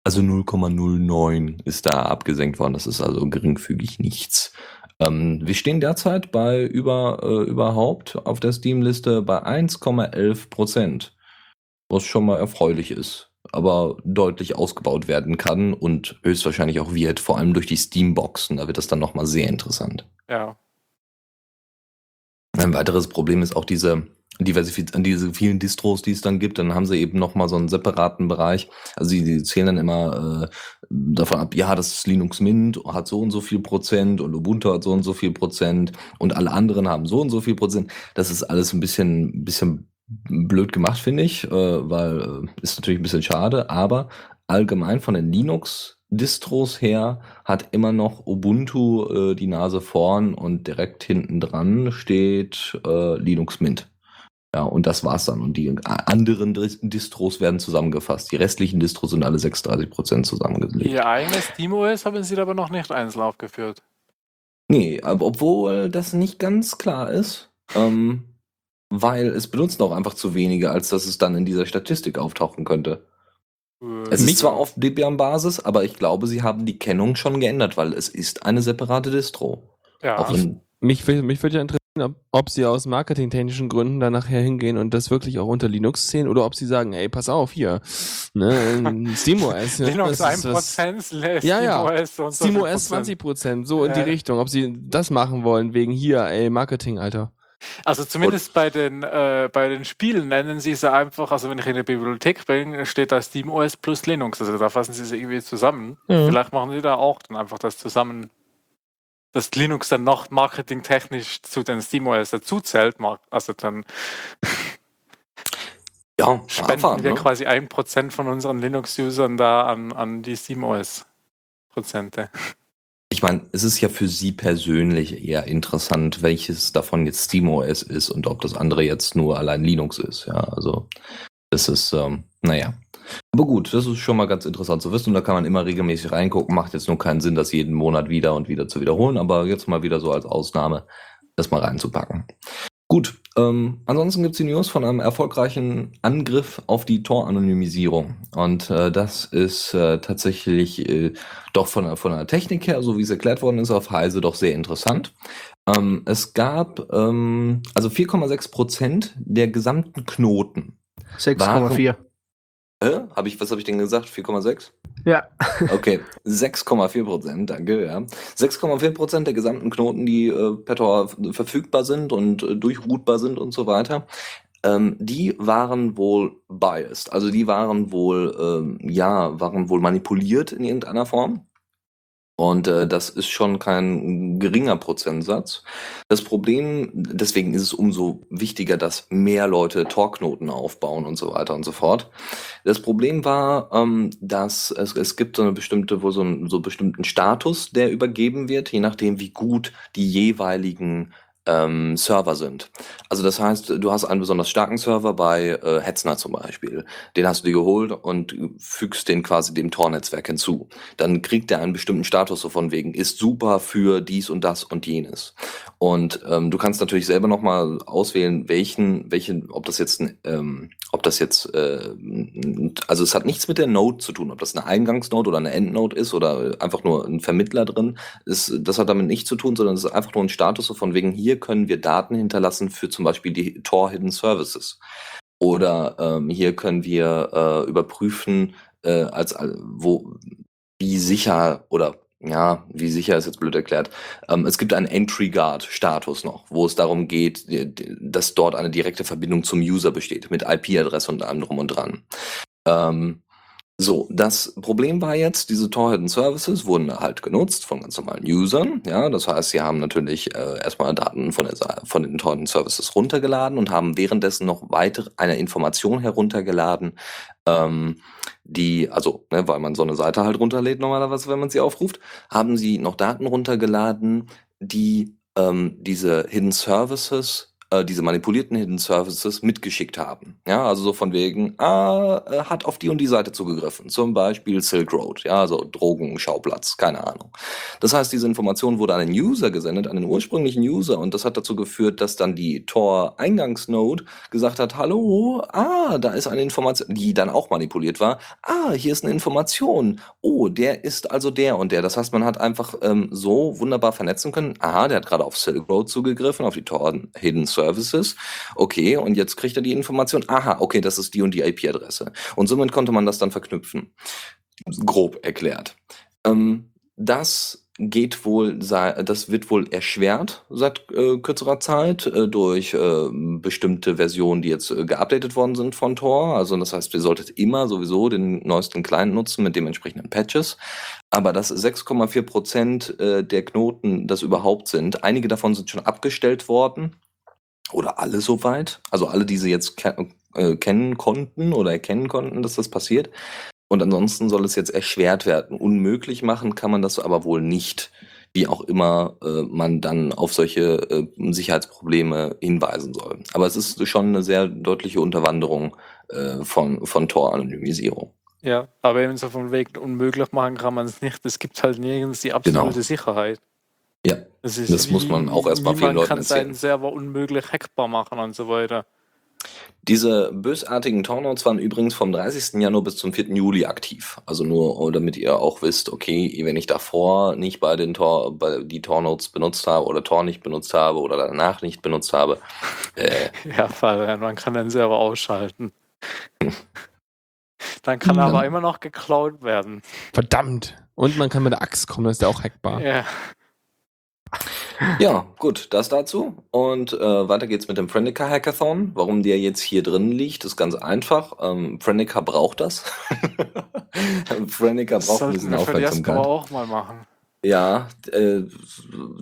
Also 0,09 ist da abgesenkt worden. Das ist also geringfügig nichts. Ähm, wir stehen derzeit bei über äh, überhaupt auf der Steam-Liste bei 1,11 Prozent, was schon mal erfreulich ist, aber deutlich ausgebaut werden kann und höchstwahrscheinlich auch wird, vor allem durch die Steam-Boxen. Da wird das dann nochmal sehr interessant. Ja. Ein weiteres Problem ist auch diese Diversifiz an diese vielen Distros, die es dann gibt, dann haben sie eben nochmal so einen separaten Bereich. Also sie, sie zählen dann immer äh, davon ab, ja, das Linux Mint hat so und so viel Prozent und Ubuntu hat so und so viel Prozent und alle anderen haben so und so viel Prozent. Das ist alles ein bisschen, bisschen blöd gemacht, finde ich, äh, weil äh, ist natürlich ein bisschen schade, aber allgemein von den Linux Distros her hat immer noch Ubuntu äh, die Nase vorn und direkt hinten dran steht äh, Linux Mint. Ja, und das war's dann. Und die anderen Distros werden zusammengefasst. Die restlichen Distros sind alle 36 Prozent zusammengelegt. Ihr eigenes SteamOS haben Sie aber noch nicht einzeln aufgeführt. Nee, aber obwohl das nicht ganz klar ist, ähm, weil es benutzen auch einfach zu wenige, als dass es dann in dieser Statistik auftauchen könnte. Äh, Es ist zwar auf Debian-Basis, aber ich glaube, sie haben die Kennung schon geändert, weil es ist eine separate Distro. ja. Auch Mich, mich würde ja interessieren, ob, ob sie aus marketingtechnischen Gründen da nachher hingehen und das wirklich auch unter Linux sehen oder ob sie sagen, ey, pass auf, hier, ne, SteamOS. Linux das ist was- 1%, Ja, ja. SteamOS und so SteamOS Prozent. 20 Prozent, so in die Ja. Richtung, ob sie das machen wollen, wegen hier, ey, Marketing, Alter. Also zumindest bei den, äh, bei den Spielen nennen sie sie einfach, also wenn ich in die Bibliothek bin, steht da SteamOS plus Linux. Also da fassen sie sie irgendwie zusammen. Mhm. Vielleicht machen sie da auch dann einfach das zusammen, dass Linux dann noch marketingtechnisch zu den SteamOS dazu zählt. mar- Also dann ja, spenden Abfahren, wir ne? quasi ein Prozent von unseren Linux-Usern da an, an die SteamOS-Prozente. Ich meine, es ist ja für Sie persönlich eher interessant, welches davon jetzt SteamOS ist und ob das andere jetzt nur allein Linux ist. Ja, also das ist, ähm, naja. Aber gut, das ist schon mal ganz interessant zu wissen und da kann man immer regelmäßig reingucken. Macht jetzt nur keinen Sinn, das jeden Monat wieder und wieder zu wiederholen, aber jetzt mal wieder so als Ausnahme, das mal reinzupacken. Gut, ähm, ansonsten gibt's die News von einem erfolgreichen Angriff auf die Tor-Anonymisierung. Und äh, das ist äh, tatsächlich äh, doch von, der- von der Technik her, so wie es erklärt worden ist, auf Heise doch sehr interessant. Ähm, es gab ähm, also 4,6 Prozent der gesamten Knoten. 6,4. Äh, hab ich, was habe ich denn gesagt? 4,6? Ja. Okay, 6,4 Prozent, danke, ja. 6,4 Prozent der gesamten Knoten, die äh, per Tor verfügbar sind und äh, durchroutbar sind und so weiter, ähm, die waren wohl biased. Also die waren wohl, ähm, ja, waren wohl manipuliert in irgendeiner Form. Und äh, das ist schon kein geringer Prozentsatz. Das Problem, deswegen ist es umso wichtiger, dass mehr Leute Tor-Knoten aufbauen und so weiter und so fort. Das Problem war, ähm, dass es, es gibt so eine bestimmte, wo so einen so bestimmten Status, der übergeben wird, je nachdem, wie gut die jeweiligen ähm, Server sind. Also das heißt, du hast einen besonders starken Server bei äh, Hetzner zum Beispiel. Den hast du dir geholt und fügst den quasi dem Tor-Netzwerk hinzu. Dann kriegt er einen bestimmten Status, so von wegen, ist super für dies und das und jenes. Und ähm, du kannst natürlich selber nochmal auswählen, welchen, welchen, ob das jetzt, ähm, ob das jetzt, äh, also es hat nichts mit der Node zu tun, ob das eine Eingangsnode oder eine Endnode ist oder einfach nur ein Vermittler drin. Ist, das hat damit nichts zu tun, sondern es ist einfach nur ein Status, so von wegen, hier können wir Daten hinterlassen für zum Beispiel die Tor Hidden Services. Oder ähm, hier können wir äh, überprüfen, äh, als, als wo wie sicher oder ja, wie sicher ist jetzt blöd erklärt. Ähm, es gibt einen Entry Guard Status noch, wo es darum geht, dass dort eine direkte Verbindung zum User besteht, mit IP-Adresse und allem drum und dran. Ähm, so, das Problem war jetzt, diese Tor-Hidden Services wurden halt genutzt von ganz normalen Usern. Ja, das heißt, sie haben natürlich äh, erstmal Daten von, der, von den Tor-Hidden Services runtergeladen und haben währenddessen noch weitere eine Information heruntergeladen, ähm, die, also, ne, weil man so eine Seite halt runterlädt normalerweise, wenn man sie aufruft, haben sie noch Daten runtergeladen, die ähm, diese Hidden Services äh, diese manipulierten Hidden Services mitgeschickt haben. Ja, also so von wegen, ah, er hat auf die und die Seite zugegriffen. Zum Beispiel Silk Road, ja, also Drogenschauplatz, keine Ahnung. Das heißt, diese Information wurde an den User gesendet, an den ursprünglichen User und das hat dazu geführt, dass dann die Tor-Eingangsnode gesagt hat, hallo, ah, da ist eine Information, die dann auch manipuliert war. Ah, hier ist eine Information. Oh, der ist also der und der. Das heißt, man hat einfach ähm, so wunderbar vernetzen können. Aha, der hat gerade auf Silk Road zugegriffen, auf die Tor-Hidden Services. Okay, und jetzt kriegt er die Information. Aha, okay, das ist die und die IP-Adresse. Und somit konnte man das dann verknüpfen. Grob erklärt. Ähm, das geht wohl, das wird wohl erschwert seit äh, kürzerer Zeit äh, durch äh, bestimmte Versionen, die jetzt äh, geupdatet worden sind von Tor. Also das heißt, ihr solltet immer sowieso den neuesten Client nutzen mit dementsprechenden Patches. Aber dass 6,4 Prozent äh, der Knoten das überhaupt sind, einige davon sind schon abgestellt worden oder alle soweit. Also alle, die sie jetzt ke äh, kennen konnten oder erkennen konnten, dass das passiert. Und ansonsten soll es jetzt erschwert werden. Unmöglich machen kann man das aber wohl nicht, wie auch immer äh, man dann auf solche äh, Sicherheitsprobleme hinweisen soll. Aber es ist schon eine sehr deutliche Unterwanderung äh, von, von Tor-Anonymisierung. Ja, aber eben so von wegen unmöglich machen kann man es nicht. Es gibt halt nirgends die absolute Genau. Sicherheit. Ja, Das, ist Das muss man auch erst mal vielen Leuten kann erzählen. seinen Server unmöglich hackbar machen und so weiter. Diese bösartigen Tornotes waren übrigens vom 30. Januar bis zum 4. Juli aktiv. Also nur, oh, damit ihr auch wisst, okay, wenn ich davor nicht bei den Tor, bei die Tornotes benutzt habe oder Tor nicht benutzt habe oder danach nicht benutzt habe, äh, Ja, Fabian, man kann den Server ausschalten. Dann kann er Ja. aber immer noch geklaut werden. Verdammt. Und man kann mit der Axt kommen, das ist ja auch hackbar. Ja. Ja, gut, das dazu. Und äh, weiter geht's mit dem Frenica Hackathon. Warum der jetzt hier drin liegt, ist ganz einfach. Ähm, Frenica braucht das. Frenica Das braucht ein sollten bisschen wir für die Aufmerksamkeit. Diaspora auch mal machen. Ja, äh,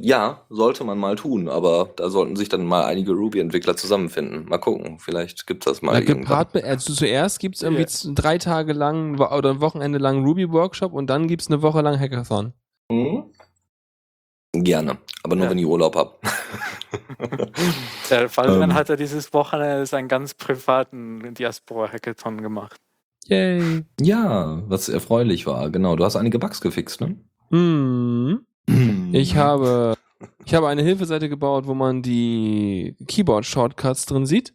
ja, sollte man mal tun, aber da sollten sich dann mal einige Ruby-Entwickler zusammenfinden. Mal gucken, vielleicht gibt's das mal irgendwann. gepaart mit, also zuerst gibt es irgendwie z- drei Tage lang oder ein Wochenende lang Ruby-Workshop und dann gibt es eine Woche lang Hackathon. Mhm. Gerne, aber nur Ja. wenn ich Urlaub hab. Der Fabian Ähm. hat ja dieses Wochenende seinen ganz privaten Diaspora-Hackathon gemacht. Yay. ja, was erfreulich war, genau. Du hast einige Bugs gefixt, ne? Hm. Ich habe, ich habe eine Hilfeseite gebaut, wo man die Keyboard-Shortcuts drin sieht.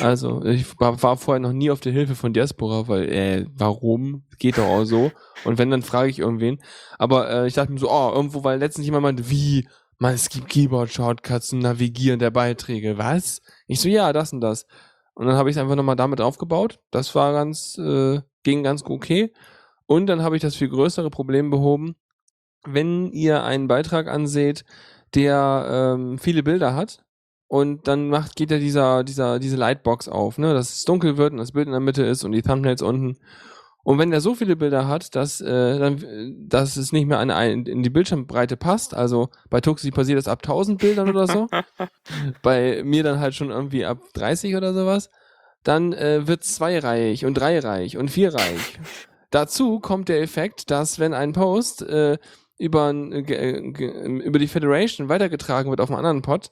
Also, ich war, war vorher noch nie auf der Hilfe von Diaspora, weil, äh, warum? Geht doch auch so. Und wenn, dann frage ich irgendwen. Aber äh, ich dachte mir so, oh, irgendwo, weil letztens jemand meinte, wie, man, es gibt Keyboard-Shortcuts zum Navigieren der Beiträge. Was? Ich so, ja, das und das. Und dann habe ich es einfach nochmal damit aufgebaut. Das war ganz, äh, ging ganz okay. Und dann habe ich das viel größere Problem behoben. Wenn ihr einen Beitrag anseht, der ähm, viele Bilder hat, und dann macht, geht ja dieser, dieser, diese Lightbox auf, ne, dass es dunkel wird und das Bild in der Mitte ist und die Thumbnails unten. Und wenn der so viele Bilder hat, dass, äh, dann, äh, dass es nicht mehr an ein, in die Bildschirmbreite passt, also bei Tuxi passiert das ab 1000 Bildern oder so, bei mir dann halt schon irgendwie ab 30 oder sowas, dann äh, wird zweireihig und dreireihig und vierreihig. Dazu kommt der Effekt, dass wenn ein Post äh, über, äh, ge- über die Federation weitergetragen wird auf einen anderen Pod,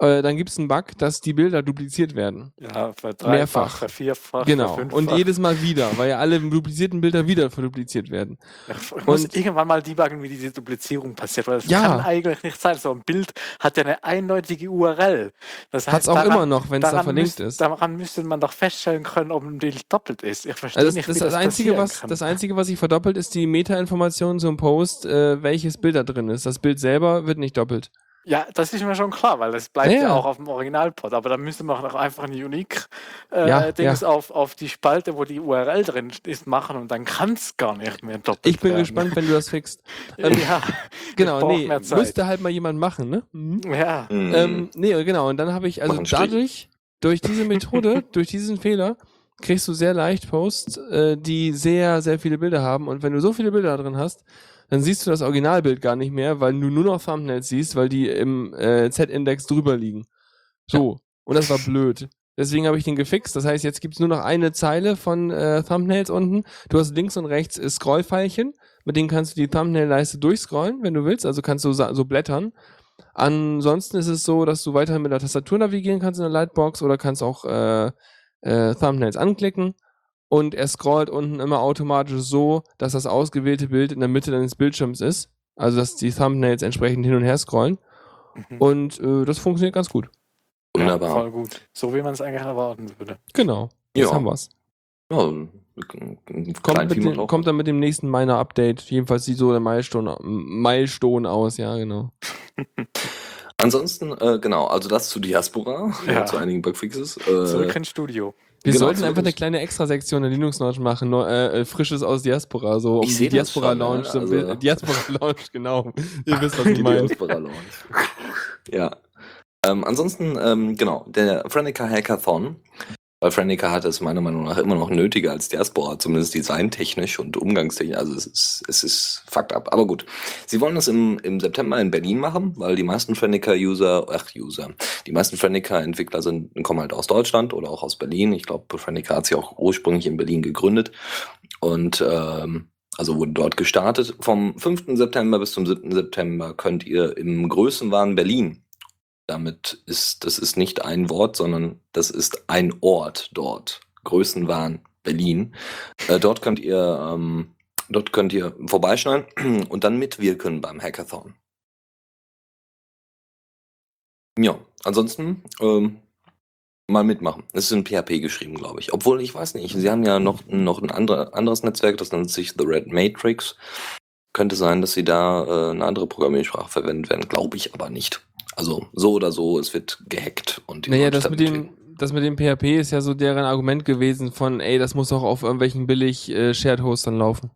äh, dann gibt es einen Bug, dass die Bilder dupliziert werden. Ja, für dreifach, Mehrfach. für vierfach, genau. für Und jedes Mal wieder, weil ja alle duplizierten Bilder wieder verdupliziert werden. Ich muss Und- irgendwann mal debuggen, wie diese Duplizierung passiert, weil das Ja. kann eigentlich nicht sein. So ein Bild hat ja eine eindeutige URL. Das Hat es auch daran- immer noch, wenn es da verlinkt müsst- ist. Daran müsste man doch feststellen können, ob ein Bild doppelt ist. Ich verstehe Also das, nicht, das, wie das, das Einzige, was, kann. das Einzige, was sich verdoppelt, ist die Meta-Information zum Post, äh, welches Bild da drin ist. Das Bild selber wird nicht doppelt. Ja, das ist mir schon klar, weil das bleibt Ja, ja, auch auf dem Originalpod. Aber dann müsste man doch einfach ein Unique äh, Ja. Auf, auf die Spalte, wo die URL drin ist, machen und dann kann es gar nicht mehr doppelt Ich bin werden. gespannt, wenn du das fixst. Ähm, Ja, Genau, nee, mehr Zeit. müsste halt mal jemand machen, ne? Mhm. ja. Mhm. Ähm, nee, genau. Und dann habe ich, also dadurch, durch diese Methode, durch diesen Fehler, kriegst du sehr leicht Posts, äh, die sehr, sehr viele Bilder haben. Und wenn du so viele Bilder da drin hast, dann siehst du das Originalbild gar nicht mehr, weil du nur noch Thumbnails siehst, weil die im äh, Z-Index drüber liegen. So. Und das war blöd. Deswegen habe ich den gefixt. Das heißt, jetzt gibt's nur noch eine Zeile von äh, Thumbnails unten. Du hast links und rechts äh, Scrollpfeilchen, mit denen kannst du die Thumbnail-Leiste durchscrollen, wenn du willst. Also kannst du so blättern. Ansonsten ist es so, dass du weiterhin mit der Tastatur navigieren kannst in der Lightbox oder kannst auch äh, äh, Thumbnails anklicken und er scrollt unten immer automatisch so, dass das ausgewählte Bild in der Mitte deines Bildschirms ist. Also dass die Thumbnails entsprechend hin und her scrollen. Mhm. Und äh, das funktioniert ganz gut. Wunderbar. Ja, voll gut. So wie man es eigentlich erwarten würde. Genau. Jetzt Ja. haben wir's. Ja, Kommt, dem, kommt dann mit dem nächsten Miner-Update. Jedenfalls sieht so der Milestone, Milestone aus, ja, genau. Ansonsten, äh, genau, also das zu Diaspora, Ja. zu einigen Bugfixes. Zurück Äh, ins Studio. Wir Genau, sollten so einfach eine kleine Extra-Sektion in Linux Notch machen, neu, äh, äh, Frisches aus Diaspora, so um die Diaspora schon, Lounge, so also- Bild- Diaspora Lounge, genau. Ihr wisst, was ich die meine. Diaspora Lounge. ja. Ähm, ansonsten, ähm, genau, der Frenica Hackathon. Weil Frenica hat es meiner Meinung nach immer noch nötiger als Diaspora, zumindest designtechnisch und umgangstechnisch. Also es ist, es ist fucked up. Aber gut. Sie wollen das im, im September in Berlin machen, weil die meisten Frenica-User, ach User, die meisten Frenica-Entwickler sind, kommen halt aus Deutschland oder auch aus Berlin. Ich glaube, Frenica hat sich auch ursprünglich in Berlin gegründet. Und ähm, also wurde dort gestartet. Vom 5. September bis zum 7. September könnt ihr im Größenwahn Berlin, damit ist, das ist nicht ein Wort, sondern das ist ein Ort dort. Größenwahn Berlin. Äh, dort könnt ihr, ähm, dort könnt ihr vorbeischneiden und dann mitwirken beim Hackathon. Ja, ansonsten ähm, mal mitmachen. Es ist in PHP geschrieben, glaube ich. Obwohl, ich weiß nicht, sie haben ja noch, noch ein andere, anderes Netzwerk, das nennt sich The Red Matrix. Könnte sein, dass sie da äh, eine andere Programmiersprache verwendet werden, glaube ich aber nicht. Also so oder so, es wird gehackt und die Naja, das mit, dem, das mit dem PHP ist ja so deren Argument gewesen von, ey, das muss auch auf irgendwelchen billig äh, Shared-Hostern laufen.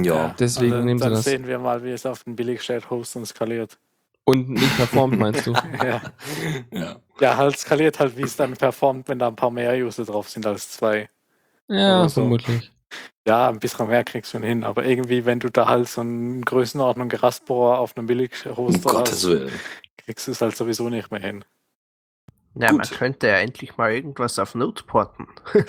Ja, Deswegen Also, nehmen sie dann das. sehen wir mal, wie es auf den Billig-Shared-Hostern skaliert. Und nicht performt, meinst du? ja. ja. ja, halt skaliert halt, wie es dann performt, wenn da ein paar mehr User drauf sind als zwei. Ja, so. vermutlich. Ja, ein bisschen mehr kriegst du hin, aber irgendwie, wenn du da halt so eine Größenordnung Gerastbohrer auf einem Um Billig-Hoster Gottes hast, Willen. kriegst du es halt sowieso nicht mehr hin. Ja, Gut. man könnte ja endlich mal irgendwas auf Node porten.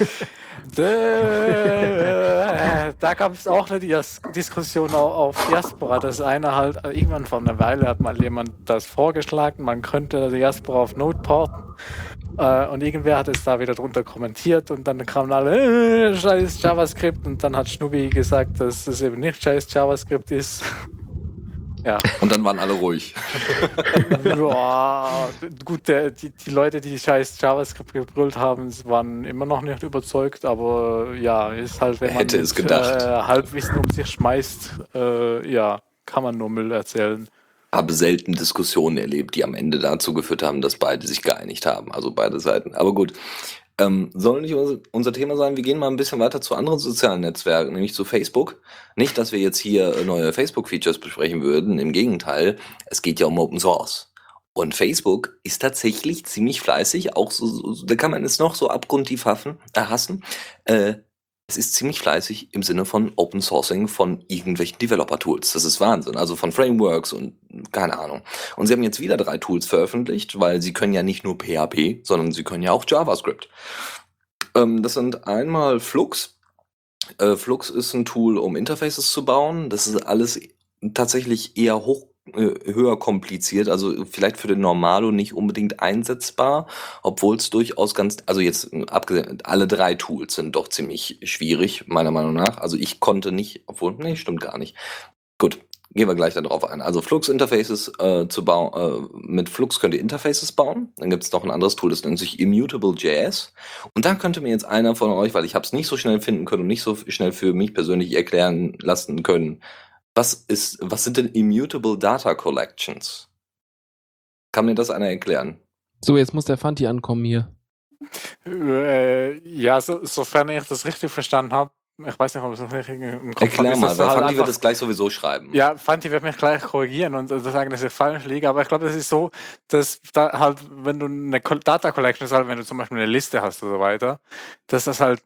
Da gab es auch eine Diskussion au- auf Diaspora, dass einer halt, äh, irgendwann vor einer Weile hat mal jemand das vorgeschlagen, man könnte Diaspora auf Node porten. Äh, und irgendwer hat es da wieder drunter kommentiert und dann kamen alle, äh, scheiß JavaScript und dann hat Schnubi gesagt, dass es eben nicht scheiß JavaScript ist. ja. Und dann waren alle ruhig. Boah, gut, der, die, die Leute, die scheiß JavaScript gebrüllt haben, waren immer noch nicht überzeugt, aber ja, ist halt, wenn man Hätte es gedacht. Äh, Halbwissen um sich schmeißt, äh, ja, kann man nur Müll erzählen. Habe selten Diskussionen erlebt, die am Ende dazu geführt haben, dass beide sich geeinigt haben. Also beide Seiten. Aber gut. Ähm, soll nicht unser, Thema sein. Wir gehen mal ein bisschen weiter zu anderen sozialen Netzwerken, nämlich zu Facebook. Nicht, dass wir jetzt hier neue Facebook-Features besprechen würden. Im Gegenteil, es geht ja um Open Source. Und Facebook ist tatsächlich ziemlich fleißig, auch so, so da kann man es noch so abgrundtief hassen. Äh, es ist ziemlich fleißig im Sinne von Open Sourcing von irgendwelchen Developer-Tools. Das ist Wahnsinn. Also von Frameworks und keine Ahnung. Und sie haben jetzt wieder drei Tools veröffentlicht, weil sie können ja nicht nur PHP, sondern sie können ja auch JavaScript. Ähm, das sind einmal Flux. Äh, Flux ist ein Tool, um Interfaces zu bauen. Das ist alles tatsächlich eher hoch äh, höher kompliziert, also vielleicht für den Normalo nicht unbedingt einsetzbar, obwohl es durchaus ganz, also jetzt äh, abgesehen, alle drei Tools sind doch ziemlich schwierig, meiner Meinung nach. Also ich konnte nicht, obwohl, nee, stimmt gar nicht. Gut, gehen wir gleich darauf ein. Also Flux-Interfaces äh, zu bauen, äh, mit Flux könnt ihr Interfaces bauen. Dann gibt es noch ein anderes Tool, das nennt sich Immutable.js. Und da könnte mir jetzt einer von euch, weil ich habe es nicht so schnell finden können und nicht so schnell für mich persönlich erklären lassen können, was ist, was sind denn Immutable Data Collections? Kann mir das einer erklären? So, jetzt muss der Fanti ankommen hier. Äh, ja, so, sofern ich das richtig verstanden habe, ich weiß nicht, ob ich es noch richtig im Kopf Erklär mal, weil halt Fanti wird das gleich sowieso schreiben. Ja, Fanti wird mich gleich korrigieren und sagen, dass ich falsch liege, aber ich glaube, das ist so, dass da halt, wenn du eine Data Collection ist halt, wenn du zum Beispiel eine Liste hast oder so weiter, dass das halt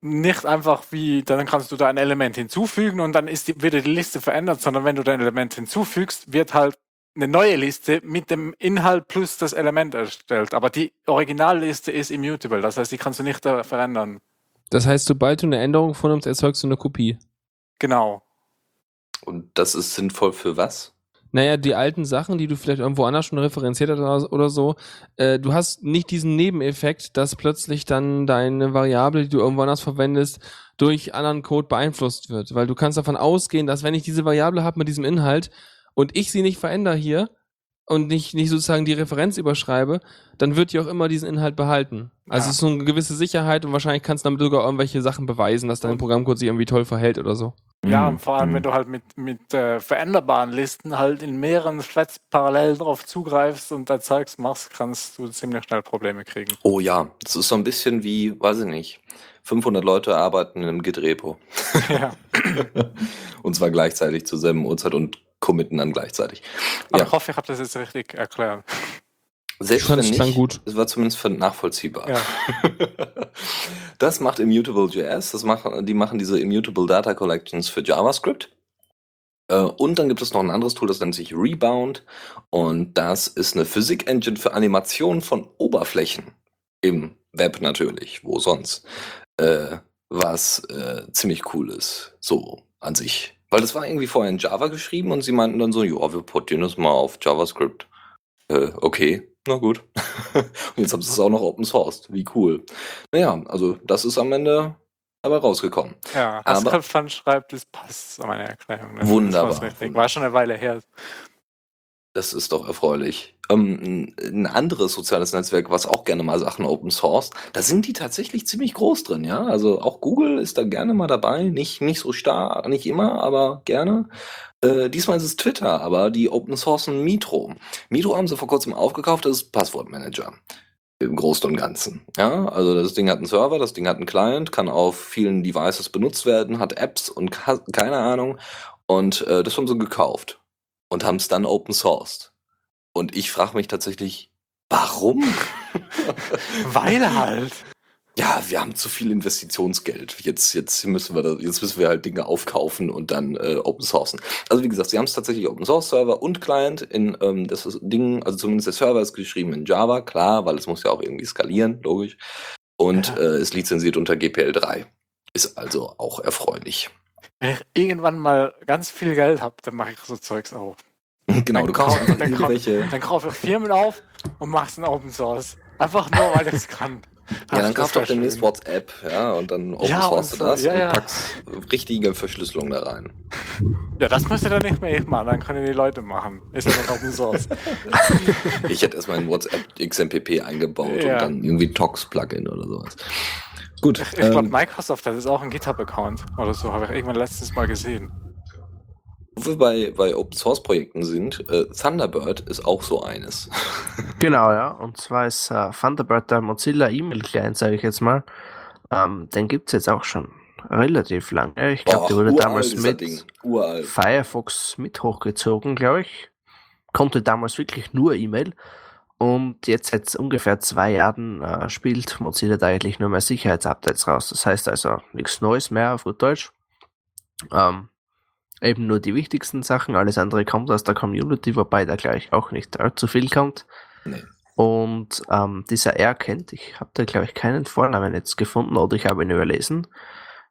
nicht einfach wie, dann kannst du da ein Element hinzufügen und dann ist die, wird die Liste verändert, sondern wenn du dein Element hinzufügst, wird halt eine neue Liste mit dem Inhalt plus das Element erstellt. Aber die Originalliste ist immutable, das heißt, die kannst du nicht verändern. Das heißt, sobald du eine Änderung vornimmst, erzeugst du eine Kopie. Genau. Und das ist sinnvoll für was? Naja, die alten Sachen, die du vielleicht irgendwo anders schon referenziert hast oder, so, äh, du hast nicht diesen Nebeneffekt, dass plötzlich dann deine Variable, die du irgendwo anders verwendest, durch anderen Code beeinflusst wird. Weil du kannst davon ausgehen, dass wenn ich diese Variable habe mit diesem Inhalt und ich sie nicht verändere hier und nicht, nicht sozusagen die Referenz überschreibe, dann wird die auch immer diesen Inhalt behalten. Also Ja. es ist so eine gewisse Sicherheit und wahrscheinlich kannst du damit sogar irgendwelche Sachen beweisen, dass dein Programmcode sich irgendwie toll verhält oder so. Ja, Mhm. und vor allem, wenn du halt mit, mit äh, veränderbaren Listen halt in mehreren Threads parallel drauf zugreifst und da Zeugs machst, kannst du ziemlich schnell Probleme kriegen. Oh ja, das ist so ein bisschen wie, weiß ich nicht, 500 Leute arbeiten in einem Git-Repo. ja. und zwar gleichzeitig zur selben Uhrzeit und committen dann gleichzeitig. Aber Ja. ich hoffe, ich habe das jetzt richtig erklärt. Selbst Fand- wenn nicht, gut. es war zumindest nachvollziehbar. Ja. das macht Immutable.js, das machen, die machen diese Immutable Data Collections für JavaScript. Äh, Und dann gibt es noch ein anderes Tool, das nennt sich Rebound. Und das ist eine Physik-Engine für Animation von Oberflächen. Im Web natürlich, wo sonst. Äh, was äh, ziemlich cool ist, so an sich. Weil das war irgendwie vorher in Java geschrieben und sie meinten dann so, ja, wir portieren das mal auf JavaScript. Äh, okay, na gut. und jetzt haben sie es auch noch Open Sourced. Wie cool. Naja, also das ist am Ende dabei rausgekommen. Ja, Aber- Haskell schreibt, das passt an meine Erklärung. Wunderbar. Das richtig. War schon eine Weile her. Das ist doch erfreulich. Ähm, ein anderes soziales Netzwerk, was auch gerne mal Sachen Open Source, da sind die tatsächlich ziemlich groß drin, ja. Also auch Google ist da gerne mal dabei, nicht, nicht so stark, nicht immer, aber gerne. Äh, diesmal ist es Twitter, aber die Open Sourcen Mitro. Mitro haben sie vor kurzem aufgekauft, das ist Passwortmanager. Im Großen und Ganzen. Ja, also das Ding hat einen Server, das Ding hat einen Client, kann auf vielen Devices benutzt werden, hat Apps und keine Ahnung. Und äh, das haben sie gekauft und haben es dann open sourced. Und ich frage mich tatsächlich, warum? Weil halt. ja, wir haben zu viel Investitionsgeld. Jetzt, jetzt müssen wir da, jetzt müssen wir halt Dinge aufkaufen und dann äh, open sourcen. Also wie gesagt, sie haben es tatsächlich Open Source Server und Client in ähm, das Ding, also zumindest der Server ist geschrieben in Java, klar, weil es muss ja auch irgendwie skalieren, logisch. Und Ja. äh, ist lizenziert unter GPL3. Ist also auch erfreulich. Wenn ich irgendwann mal ganz viel Geld habe, dann mache ich so Zeugs auf. Genau, Dann du kannst kauf- einfach dann kauf- irgendwelche. Dann kaufe ich Firmen auf und mache es in Open Source. Einfach nur, weil ich es kann. Ja, dann kaufst du auch demnächst. WhatsApp, ja, und dann open Ja, source du so, das ja, und ja. packst richtige Verschlüsselung da rein. Ja, das müsste dann nicht mehr ich machen, dann können die Leute machen. Ist ja nicht Open Source. Ich hätte erstmal in WhatsApp XMPP eingebaut und dann irgendwie Tox-Plugin oder sowas. Gut. Ich, ich glaube, ähm, Microsoft hat jetzt auch einen GitHub-Account oder so, habe ich irgendwann letztens mal gesehen. wo wir bei, bei Open Source Projekten sind, äh, Thunderbird ist auch so eines. Genau, ja. Und zwar ist äh, Thunderbird der Mozilla E-Mail-Client, sage ich jetzt mal. Ähm, den gibt es jetzt auch schon relativ lange. Ich glaube, der wurde uralt damals ist das mit. Firefox mit hochgezogen, glaube ich. Konnte damals wirklich nur E-Mail. Und jetzt seit ungefähr zwei Jahren äh, spielt Mozilla da eigentlich nur mehr Sicherheitsupdates raus. Das heißt also nichts Neues mehr auf gut Deutsch. Ähm, eben nur die wichtigsten Sachen. Alles andere kommt aus der Community, wobei da gleich auch nicht allzu viel kommt. Nee. Und ähm, dieser R kennt, ich habe da glaube ich keinen Vornamen jetzt gefunden oder ich habe ihn überlesen.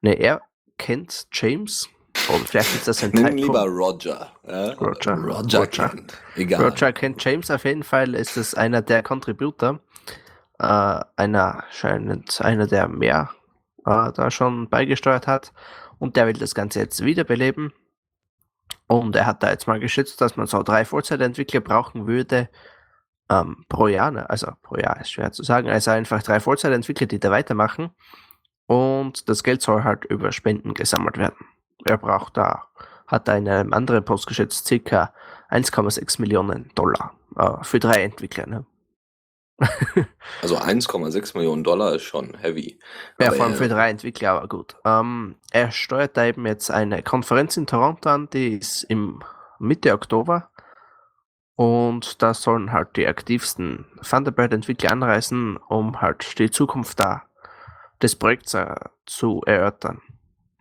Ne, er kennt James. Oder vielleicht ist das ein Nimm Typo. lieber Roger. Ja? Roger. Roger, Roger. kennt. Egal. Roger kennt James auf jeden Fall, ist es einer der Contributor. Äh, einer scheinend, einer der mehr äh, da schon beigesteuert hat. Und der will das Ganze jetzt wiederbeleben. Und er hat da jetzt mal geschätzt, dass man so drei Vollzeitentwickler brauchen würde ähm, pro Jahr. Ne? Also pro Jahr ist schwer zu sagen. Also einfach drei Vollzeitentwickler, die da weitermachen. Und das Geld soll halt über Spenden gesammelt werden. Er braucht da, hat da in einem anderen Post geschätzt, circa 1,6 Millionen Dollar äh, für drei Entwickler. Ne? Also 1,6 Millionen Dollar ist schon heavy. Ja, vor allem er- für drei Entwickler, aber gut. Ähm, er steuert da eben jetzt eine Konferenz in Toronto an, die ist im Mitte Oktober. Und da sollen halt die aktivsten Thunderbird-Entwickler anreisen, um halt die Zukunft da des Projekts äh, zu erörtern.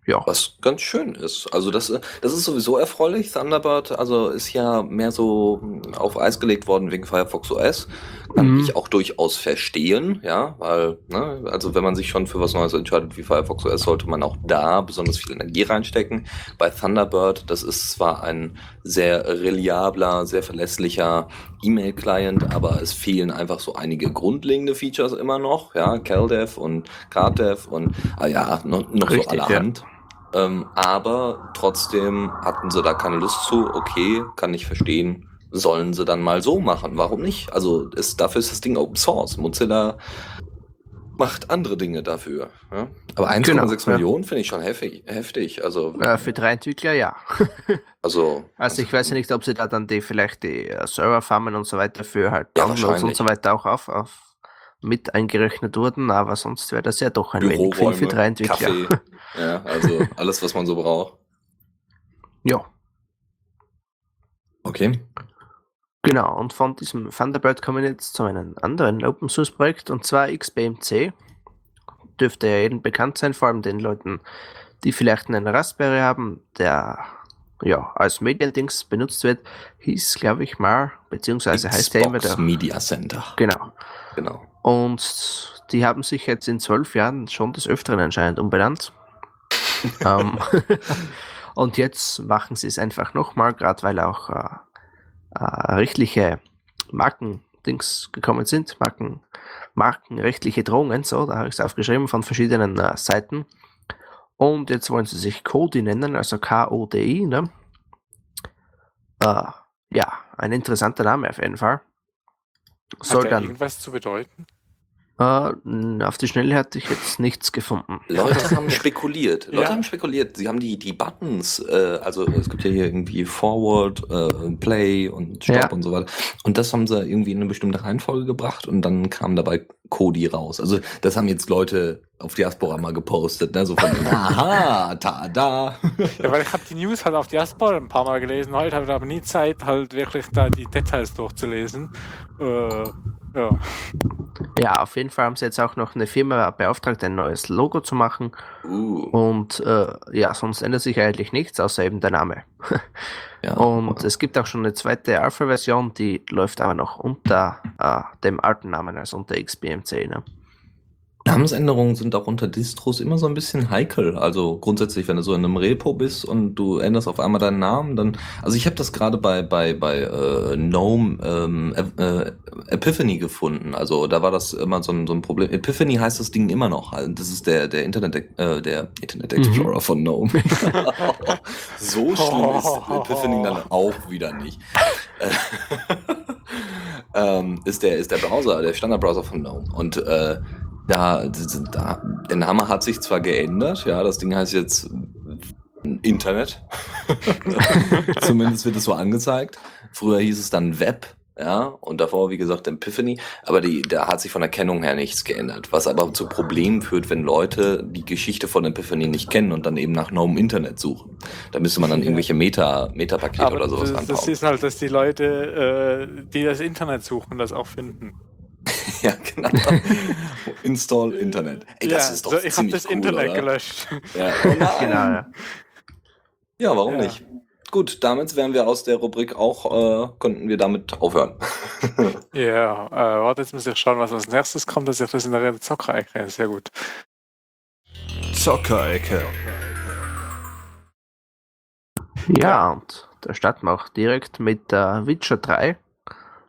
Ja. Was ganz schön ist. Also das, das ist sowieso erfreulich. Thunderbird, also ist ja mehr so hm, auf Eis gelegt worden wegen Firefox OS. Kann Mhm. ich auch durchaus verstehen, ja, weil, ne, also wenn man sich schon für was Neues entscheidet wie Firefox OS, sollte man auch da besonders viel Energie reinstecken. Bei Thunderbird, das ist zwar ein sehr reliabler, sehr verlässlicher E-Mail-Client, aber es fehlen einfach so einige grundlegende Features immer noch, ja, CalDev und CardDev und, ah ja, noch, noch Richtig, so ja. Ähm, aber trotzdem hatten sie da keine Lust zu. Okay, kann ich verstehen. Sollen sie dann mal so machen? Warum nicht? Also ist, dafür ist das Ding Open Source. Mozilla macht andere Dinge dafür. Ja? Aber 1,6 Genau, ja. Millionen finde ich schon heftig. heftig. Also, Äh, für drei Entwickler ja. also, Also ich weiß ja nicht, ob sie da dann die vielleicht die äh, Serverfarmen und so weiter für halt Ja, Downloads und so weiter auch auf, auf mit eingerechnet wurden, aber sonst wäre das ja doch ein wenig viel für drei Entwickler. Kaffee. ja, also alles, was man so braucht. Ja, Okay. genau. Und von diesem Thunderbird kommen wir jetzt zu einem anderen Open Source Projekt und zwar XBMC. Dürfte ja jedem bekannt sein, vor allem den Leuten, die vielleicht einen Raspberry haben, der ja als Mediendings benutzt wird, hieß, glaube ich mal, beziehungsweise heißt der immer Xbox der. Media Center. Genau. Genau. Und die haben sich jetzt in zwölf Jahren schon des Öfteren anscheinend umbenannt. ähm, und jetzt machen sie es einfach nochmal, gerade weil auch äh, äh, rechtliche Markendings gekommen sind, Marken, markenrechtliche Drohungen, so, da habe ich es aufgeschrieben von verschiedenen äh, Seiten. Und jetzt wollen sie sich Kodi nennen, also K-O-D-I, ne? Äh, ja, ein interessanter Name auf jeden Fall. Soll Hat der dann irgendwas zu bedeuten? Äh, n- auf die Schnelle hatte ich jetzt nichts gefunden. Leute haben spekuliert. Leute Ja. haben spekuliert. Sie haben die, die Buttons, äh, also es gibt ja hier irgendwie Forward, äh, Play und Stop Ja. und so weiter. Und das haben sie irgendwie in eine bestimmte Reihenfolge gebracht und dann kam dabei Kodi raus. Also das haben jetzt Leute auf Diaspora mal gepostet, ne? So von, aha, ta da. Ja, weil ich habe die News halt auf Diaspora ein paar Mal gelesen. Heute habe ich aber nie Zeit, halt wirklich da die Details durchzulesen. Äh, ja. Ja, auf jeden Fall haben sie jetzt auch noch eine Firma beauftragt, ein neues Logo zu machen. Uh, Und äh, ja, sonst ändert sich eigentlich nichts, außer eben der Name. ja. Und es gibt auch schon eine zweite Alpha-Version, die läuft aber noch unter äh, dem alten Namen, also unter XBMC. Ne? Namensänderungen sind auch unter Distros immer so ein bisschen heikel. Also grundsätzlich, wenn du so in einem Repo bist und du änderst auf einmal deinen Namen, dann. Also ich habe das gerade bei bei bei äh, GNOME ähm, äh, Epiphany gefunden. Also da war das immer so ein, so ein Problem. Epiphany heißt das Ding immer noch. Also das ist der der Internet äh, der Internet Explorer von GNOME. so schlimm ist Epiphany dann auch wieder nicht. ähm, ist der ist der Browser, der Standardbrowser von GNOME und äh, da, da, der Name hat sich zwar geändert, ja, das Ding heißt jetzt Internet. Zumindest wird es so angezeigt. Früher hieß es dann Web, ja, und davor, wie gesagt, Epiphany, aber die, da hat sich von der Kennung her nichts geändert, was aber zu Problemen führt, wenn Leute die Geschichte von Epiphany nicht kennen und dann eben nach neuem Internet suchen. Da müsste man dann irgendwelche Meta, Meta-Pakete oder sowas das, das anbauen. ist halt, dass die Leute, äh, die das Internet suchen, das auch finden. Ja, genau. Install Internet. Ey, das ja, ist doch so, ich habe das cool, Internet oder? gelöscht. Ja. Genau, ja. Ja, warum Ja. nicht? Gut, damit wären wir aus der Rubrik auch, äh, könnten wir damit aufhören. Ja, äh, warte, jetzt muss ich schauen, was als nächstes kommt, dass ich das in der Zockerecke. Sehr gut. Zockerecke. Ja, und da starten wir auch direkt mit äh, Witcher 3.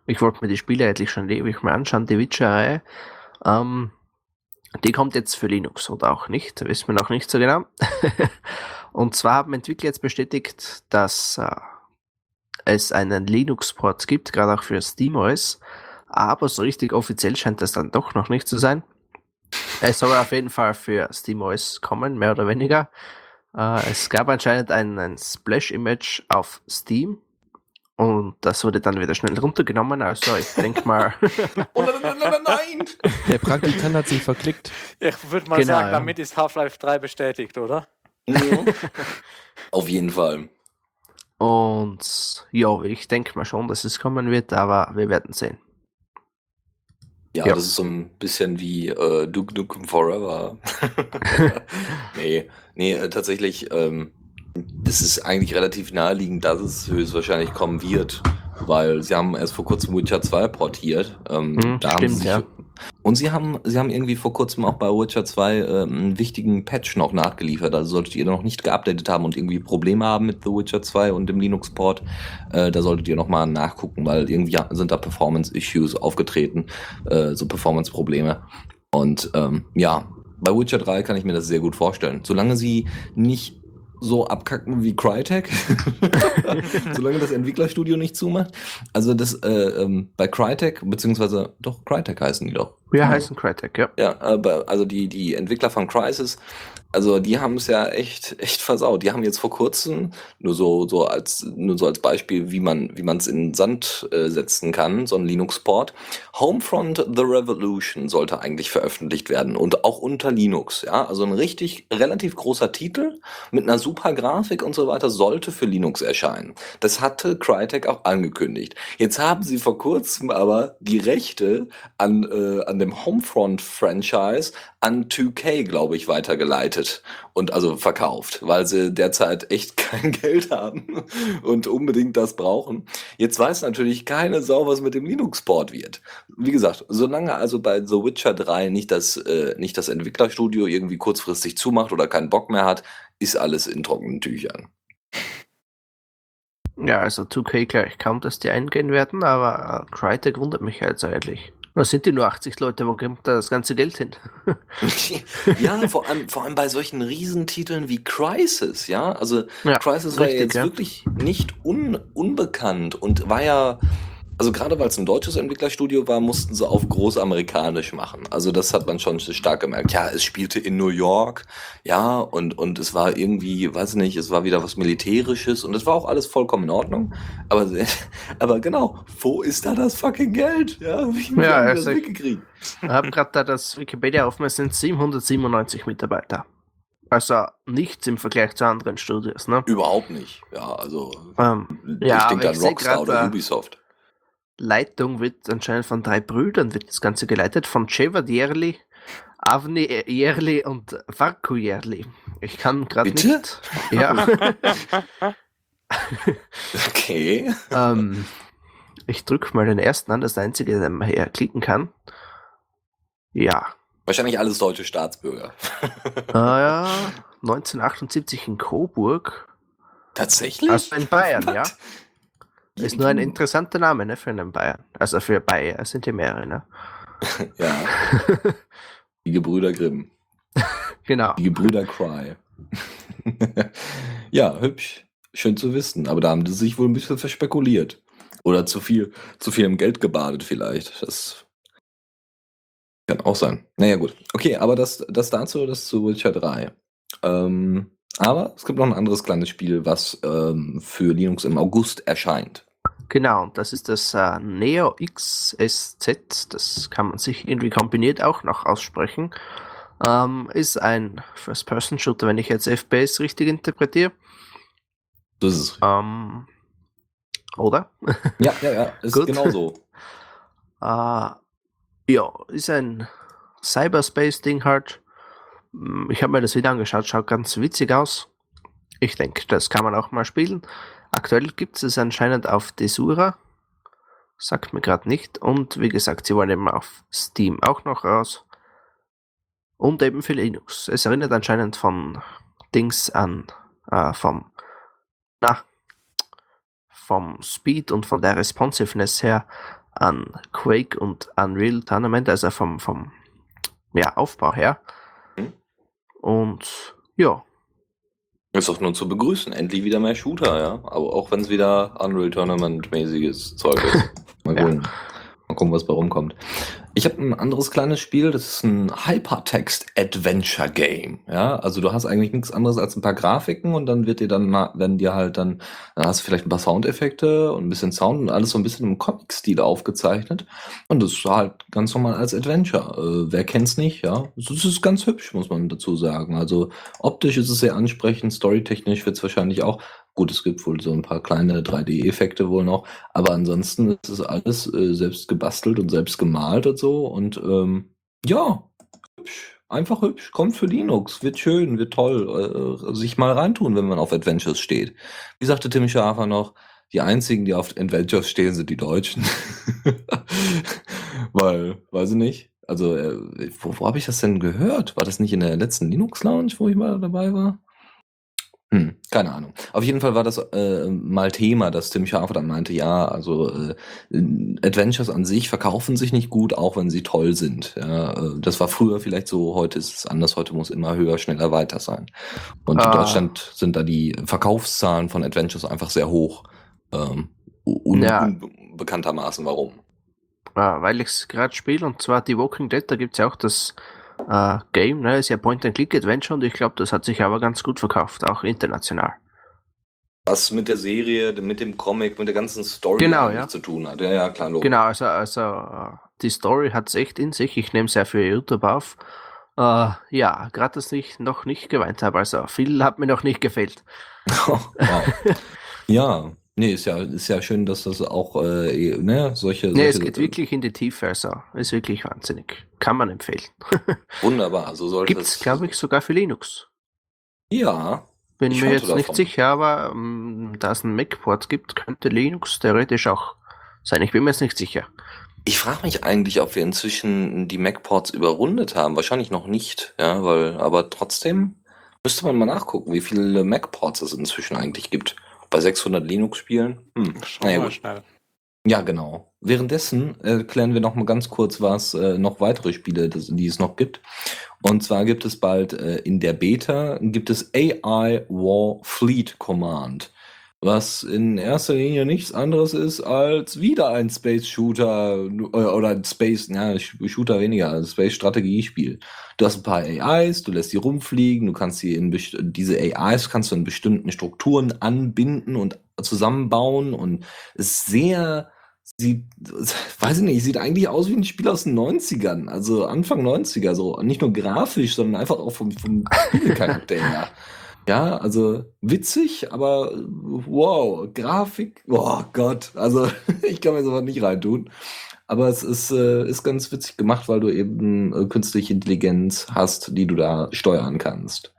Ich wollte mir die Spiele eigentlich schon ewig mal anschauen, die Witcher-Reihe. Ähm, die kommt jetzt für Linux oder auch nicht, wissen wir noch nicht so genau. und zwar haben Entwickler jetzt bestätigt, dass äh, es einen Linux-Port gibt, gerade auch für SteamOS. Aber so richtig offiziell scheint das dann doch noch nicht zu sein. Es soll auf jeden Fall für SteamOS kommen, mehr oder weniger. Äh, es gab anscheinend ein, ein Splash-Image auf Steam und das wurde dann wieder schnell runtergenommen. Also ich denke mal, Oh nein, nein, nein, nein! Der Praktikant hat sich verklickt. Ich würde mal Genau, sagen, damit ist Half-Life 3 bestätigt, oder? Auf jeden Fall. und ja, ich denke mal schon, dass es kommen wird, aber wir werden sehen. Ja, Ja. das ist so ein bisschen wie äh, Duke Nukem Forever. nee, Nee, äh, tatsächlich, ähm, es ist eigentlich relativ naheliegend, dass es höchstwahrscheinlich kommen wird, weil sie haben erst vor kurzem Witcher 2 portiert. Ähm, Hm, da haben stimmt, ja. Und sie haben, sie haben irgendwie vor kurzem auch bei Witcher 2 ähm, einen wichtigen Patch noch nachgeliefert. Also solltet ihr noch nicht geupdatet haben und irgendwie Probleme haben mit The Witcher 2 und dem Linux-Port, äh, da solltet ihr nochmal nachgucken, weil irgendwie sind da Performance-Issues aufgetreten, äh, so Performance-Probleme. Und ähm, ja, bei Witcher 3 kann ich mir das sehr gut vorstellen. Solange sie nicht so abkacken wie Crytek, solange das Entwicklerstudio nicht zumacht. Also das äh, ähm, bei Crytek, beziehungsweise doch Crytek heißen die doch. Wir Ja. heißen Crytek, ja. Ja, aber also die, die Entwickler von Crysis, also die haben es ja echt, echt versaut. Die haben jetzt vor kurzem, nur so, so als, nur so als Beispiel, wie man, wie man es in den Sand äh, setzen kann, so ein Linux-Port. Homefront The Revolution sollte eigentlich veröffentlicht werden und auch unter Linux, ja. Also ein richtig relativ großer Titel mit einer super Grafik und so weiter sollte für Linux erscheinen. Das hatte Crytek auch angekündigt. Jetzt haben sie vor kurzem aber die Rechte an, äh, an dem Homefront-Franchise an 2K, glaube ich, weitergeleitet und also verkauft, weil sie derzeit echt kein Geld haben und unbedingt das brauchen. Jetzt weiß natürlich keine Sau, was mit dem Linux-Port wird. Wie gesagt, solange also bei The Witcher 3 nicht das, äh, nicht das Entwicklerstudio irgendwie kurzfristig zumacht oder keinen Bock mehr hat, ist alles in trockenen Tüchern. Ja, also 2K glaube ich kaum, dass die eingehen werden, aber äh, Crytek wundert mich jetzt eigentlich. Da sind die nur 80 Leute, wo kommt da das ganze Geld hin? ja, vor allem, vor allem bei solchen Riesentiteln wie Crisis, ja. Also Ja, Crisis war ja richtig, jetzt ja. wirklich nicht un, unbekannt und war ja, also gerade weil es ein deutsches Entwicklerstudio war, mussten sie auf großamerikanisch machen. Also das hat man schon stark gemerkt. Ja, es spielte in New York, ja, und, und es war irgendwie, weiß nicht, es war wieder was Militärisches und es war auch alles vollkommen in Ordnung. Aber, aber genau, wo ist da das fucking Geld? Ja, wie, wie Ja, haben das also ich- weggekriegt? Ich habe gerade da das Wikipedia offen, es sind 797 Mitarbeiter. Also nichts im Vergleich zu anderen Studios, ne? Überhaupt nicht. Ja, also Ähm, ich Ja, denke an ich Rockstar oder Ubisoft. Leitung wird anscheinend von drei Brüdern wird das Ganze geleitet, von Cevad Yerli, Avni Yerli und Varku Yerli. Ich kann gerade nicht. Ja. Okay. ähm, ich drücke mal den ersten an, das ist der einzige, den man hier klicken kann. Ja. Wahrscheinlich alles deutsche Staatsbürger. Ah, ja, 1978 in Coburg. Tatsächlich? Also in Bayern, ja. Ist nur ein interessanter Name, ne, für einen Bayern. Also für Bayern sind die mehrere, ne? Ja. Die Gebrüder Grimm. Genau. Die Gebrüder Cry. ja, hübsch. Schön zu wissen. Aber da haben die sich wohl ein bisschen verspekuliert. Oder zu viel, zu viel im Geld gebadet vielleicht. Das kann auch sein. Naja, gut. Okay, aber das, das dazu, das zu Witcher 3. Ähm, aber es gibt noch ein anderes kleines Spiel, was ähm, für Linux im August erscheint. Genau, und das ist das äh, Neo XSZ. Das kann man sich irgendwie kombiniert auch noch aussprechen. Ähm, ist ein First-Person-Shooter, wenn ich jetzt FPS richtig interpretiere. Das ist es. Ähm, oder? Ja, ja, ja. Ist Gut. genau so. Äh, ja, ist ein Cyberspace-Ding halt. Hm, Ich habe mir das wieder angeschaut, schaut ganz witzig aus. Ich denke, das kann man auch mal spielen. Aktuell gibt es es anscheinend auf Desura. Sagt mir gerade nicht. Und wie gesagt, sie wollen eben auf Steam auch noch raus. Und eben für Linux. Es erinnert anscheinend von Dings an, äh, vom, na, vom Speed und von der Responsiveness her an Quake und Unreal Tournament, also vom, vom ja, Aufbau her. Mhm. Und ja, Ist doch nur zu begrüßen. Endlich wieder mehr Shooter, ja. Aber auch wenn es wieder Unreal Tournament-mäßiges Zeug ist. Mal Ja. gucken. Mal gucken, was bei rumkommt. Ich habe ein anderes kleines Spiel, das ist ein Hypertext-Adventure-Game. Ja, also du hast eigentlich nichts anderes als ein paar Grafiken und dann wird dir dann, na- werden dir halt dann, dann hast du vielleicht ein paar Soundeffekte und ein bisschen Sound und alles so ein bisschen im Comic-Stil aufgezeichnet. Und das ist halt ganz normal als Adventure. Äh, wer kennt's nicht, ja? Es ist ganz hübsch, muss man dazu sagen. Also optisch ist es sehr ansprechend, storytechnisch wird es wahrscheinlich auch. Gut, es gibt wohl so ein paar kleine 3D-Effekte wohl noch, aber ansonsten ist es alles äh, selbst gebastelt und selbst gemalt und so. Und ähm, ja, hübsch. Einfach hübsch, kommt für Linux, wird schön, wird toll, äh, sich mal reintun, wenn man auf Adventures steht. Wie sagte Tim Schafer noch, die einzigen, die auf Adventures stehen, sind die Deutschen. Weil, weiß ich nicht. Also, äh, wo, wo habe ich das denn gehört? War das nicht in der letzten Linux Lounge, wo ich mal dabei war? Hm, keine Ahnung. Auf jeden Fall war das äh, mal Thema, dass Tim Schafer dann meinte, ja, also äh, Adventures an sich verkaufen sich nicht gut, auch wenn sie toll sind. Ja, äh, das war früher vielleicht so, heute ist es anders, heute muss immer höher, schneller, weiter sein. Und in Ah. Deutschland sind da die Verkaufszahlen von Adventures einfach sehr hoch. Ähm, un Ja. Unbekanntermaßen warum. Ah, weil ich es gerade spiele, und zwar die Walking Dead, da gibt es ja auch das äh, Game, ne? Ist ja Point-and-Click-Adventure und ich glaube, das hat sich aber ganz gut verkauft, auch international. Was mit der Serie, mit dem Comic, mit der ganzen Story Genau, ja. zu tun hat. Ja, ja, klar, logisch. Genau, also, also äh, die Story hat es echt in sich. Ich nehme es ja für YouTube auf. Äh, ja, gerade dass ich noch nicht geweint habe. Also viel hat mir noch nicht gefehlt. wow. Ja, nee, ist ja, ist ja schön, dass das auch, äh, ne, solche, Nee, es solche geht wirklich in die Tiefe. Also ist wirklich wahnsinnig. Kann man empfehlen. wunderbar. So sollte Gibt es, es- glaube ich, sogar für Linux. Ja, Bin Ich mir jetzt nicht davon. sicher, aber ähm, da es einen Mac-Port gibt, könnte Linux theoretisch auch sein. Ich bin mir jetzt nicht sicher. ich frage mich eigentlich, ob wir inzwischen die Mac-Ports überrundet haben. Wahrscheinlich noch nicht, ja, weil, aber trotzdem müsste man mal nachgucken, wie viele Mac-Ports es inzwischen eigentlich gibt. Bei 600 Linux-Spielen? Hm, Schauen naja, wir schnell. Ja, genau. Währenddessen erklären wir noch mal ganz kurz, was äh, noch weitere Spiele, das, die es noch gibt. Und zwar gibt es bald äh, in der Beta gibt es AI War Fleet Command, was in erster Linie nichts anderes ist als wieder ein Space Shooter äh, oder ein Space, ja, Sh- Shooter weniger, ein Space Strategiespiel. Du hast ein paar AIs, du lässt die rumfliegen, du kannst sie in diese AIs kannst du in bestimmten Strukturen anbinden und zusammenbauen und ist sehr sieht, weiß ich nicht, sieht eigentlich aus wie ein Spiel aus den 90ern, also Anfang 90er, so nicht nur grafisch, sondern einfach auch vom, vom Spielcharakter her. Ja, also witzig, aber wow, Grafik, oh Gott, also ich kann mir sowas nicht reintun. Aber es ist, äh, ist ganz witzig gemacht, weil du eben äh, künstliche Intelligenz hast, die du da steuern kannst.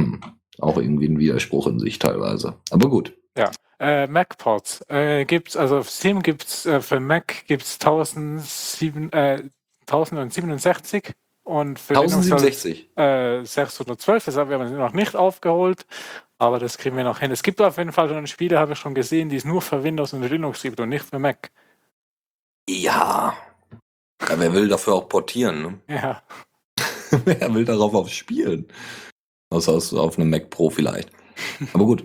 Hm. Auch irgendwie ein Widerspruch in sich teilweise. Aber gut. Äh, Mac-Ports äh, gibt's, also auf Steam gibt's äh, für Mac gibt's 1007, äh, 1067 und für Linux soll- 1067. äh, 612, das haben wir noch nicht aufgeholt, aber das kriegen wir noch hin. Es gibt auf jeden Fall schon Spiele, habe ich schon gesehen, die es nur für Windows und Linux gibt und nicht für Mac. Ja. ja. Wer will dafür auch portieren, ne? Ja, wer will darauf auch spielen? Außer aus- auf einem Mac Pro vielleicht. Aber gut.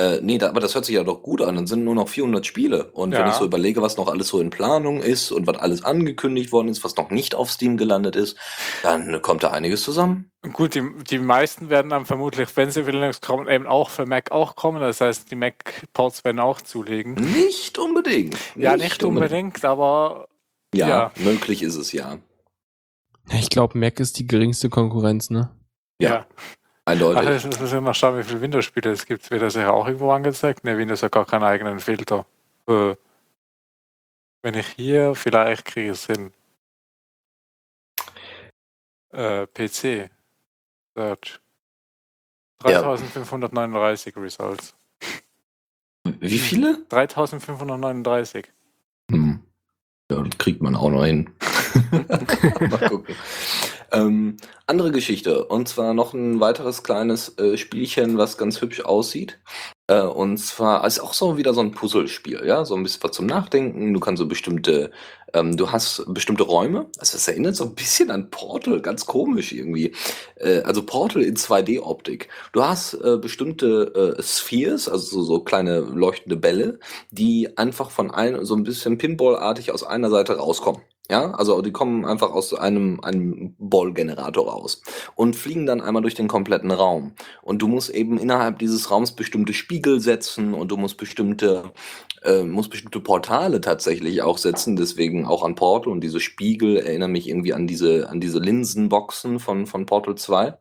Äh, nee, da, aber das hört sich ja doch gut an. Dann sind nur noch 400 Spiele. Und wenn Ja. ich so überlege, was noch alles so in Planung ist und was alles angekündigt worden ist, was noch nicht auf Steam gelandet ist, dann kommt da einiges zusammen. gut, die, die meisten werden dann vermutlich, wenn sie für Linux kommen, eben auch für Mac auch kommen. Das heißt, die Mac-Ports werden auch zulegen. Nicht unbedingt. Ja, nicht unbedingt, aber Ja, Ja. möglich ist es ja. Ich glaube, Mac ist die geringste Konkurrenz, ne? ja. Ach, Eindeutig. jetzt müssen wir mal schauen, wie viele Windows-Spiele es gibt. Wird das ja auch irgendwo angezeigt? Ne, Windows hat gar keinen eigenen Filter. Äh, wenn ich hier, vielleicht kriege ich es hin. Äh, PC. Search. Ja. 3539 Results. Wie viele? 3539. Hm. Ja, das kriegt man auch noch hin. Mal gucken. Ähm, andere Geschichte. Und zwar noch ein weiteres kleines äh, Spielchen, was ganz hübsch aussieht. Äh, und zwar ist auch so wieder so ein Puzzlespiel, ja, so ein bisschen was zum Nachdenken. Du kannst so bestimmte, ähm, du hast bestimmte Räume. Also das erinnert so ein bisschen an Portal, ganz komisch irgendwie. Äh, also Portal in 2D-Optik. Du hast äh, bestimmte äh, Spheres, also so, so kleine leuchtende Bälle, die einfach von ein, so ein bisschen Pinball-artig aus einer Seite rauskommen. Ja, also die kommen einfach aus einem, einem Ball-Generator raus und fliegen dann einmal durch den kompletten Raum. Und du musst eben innerhalb dieses Raums bestimmte Spiegel setzen und du musst bestimmte, äh, musst bestimmte Portale tatsächlich auch setzen, deswegen auch an Portal und diese Spiegel erinnern mich irgendwie an diese, an diese Linsenboxen von, von Portal 2.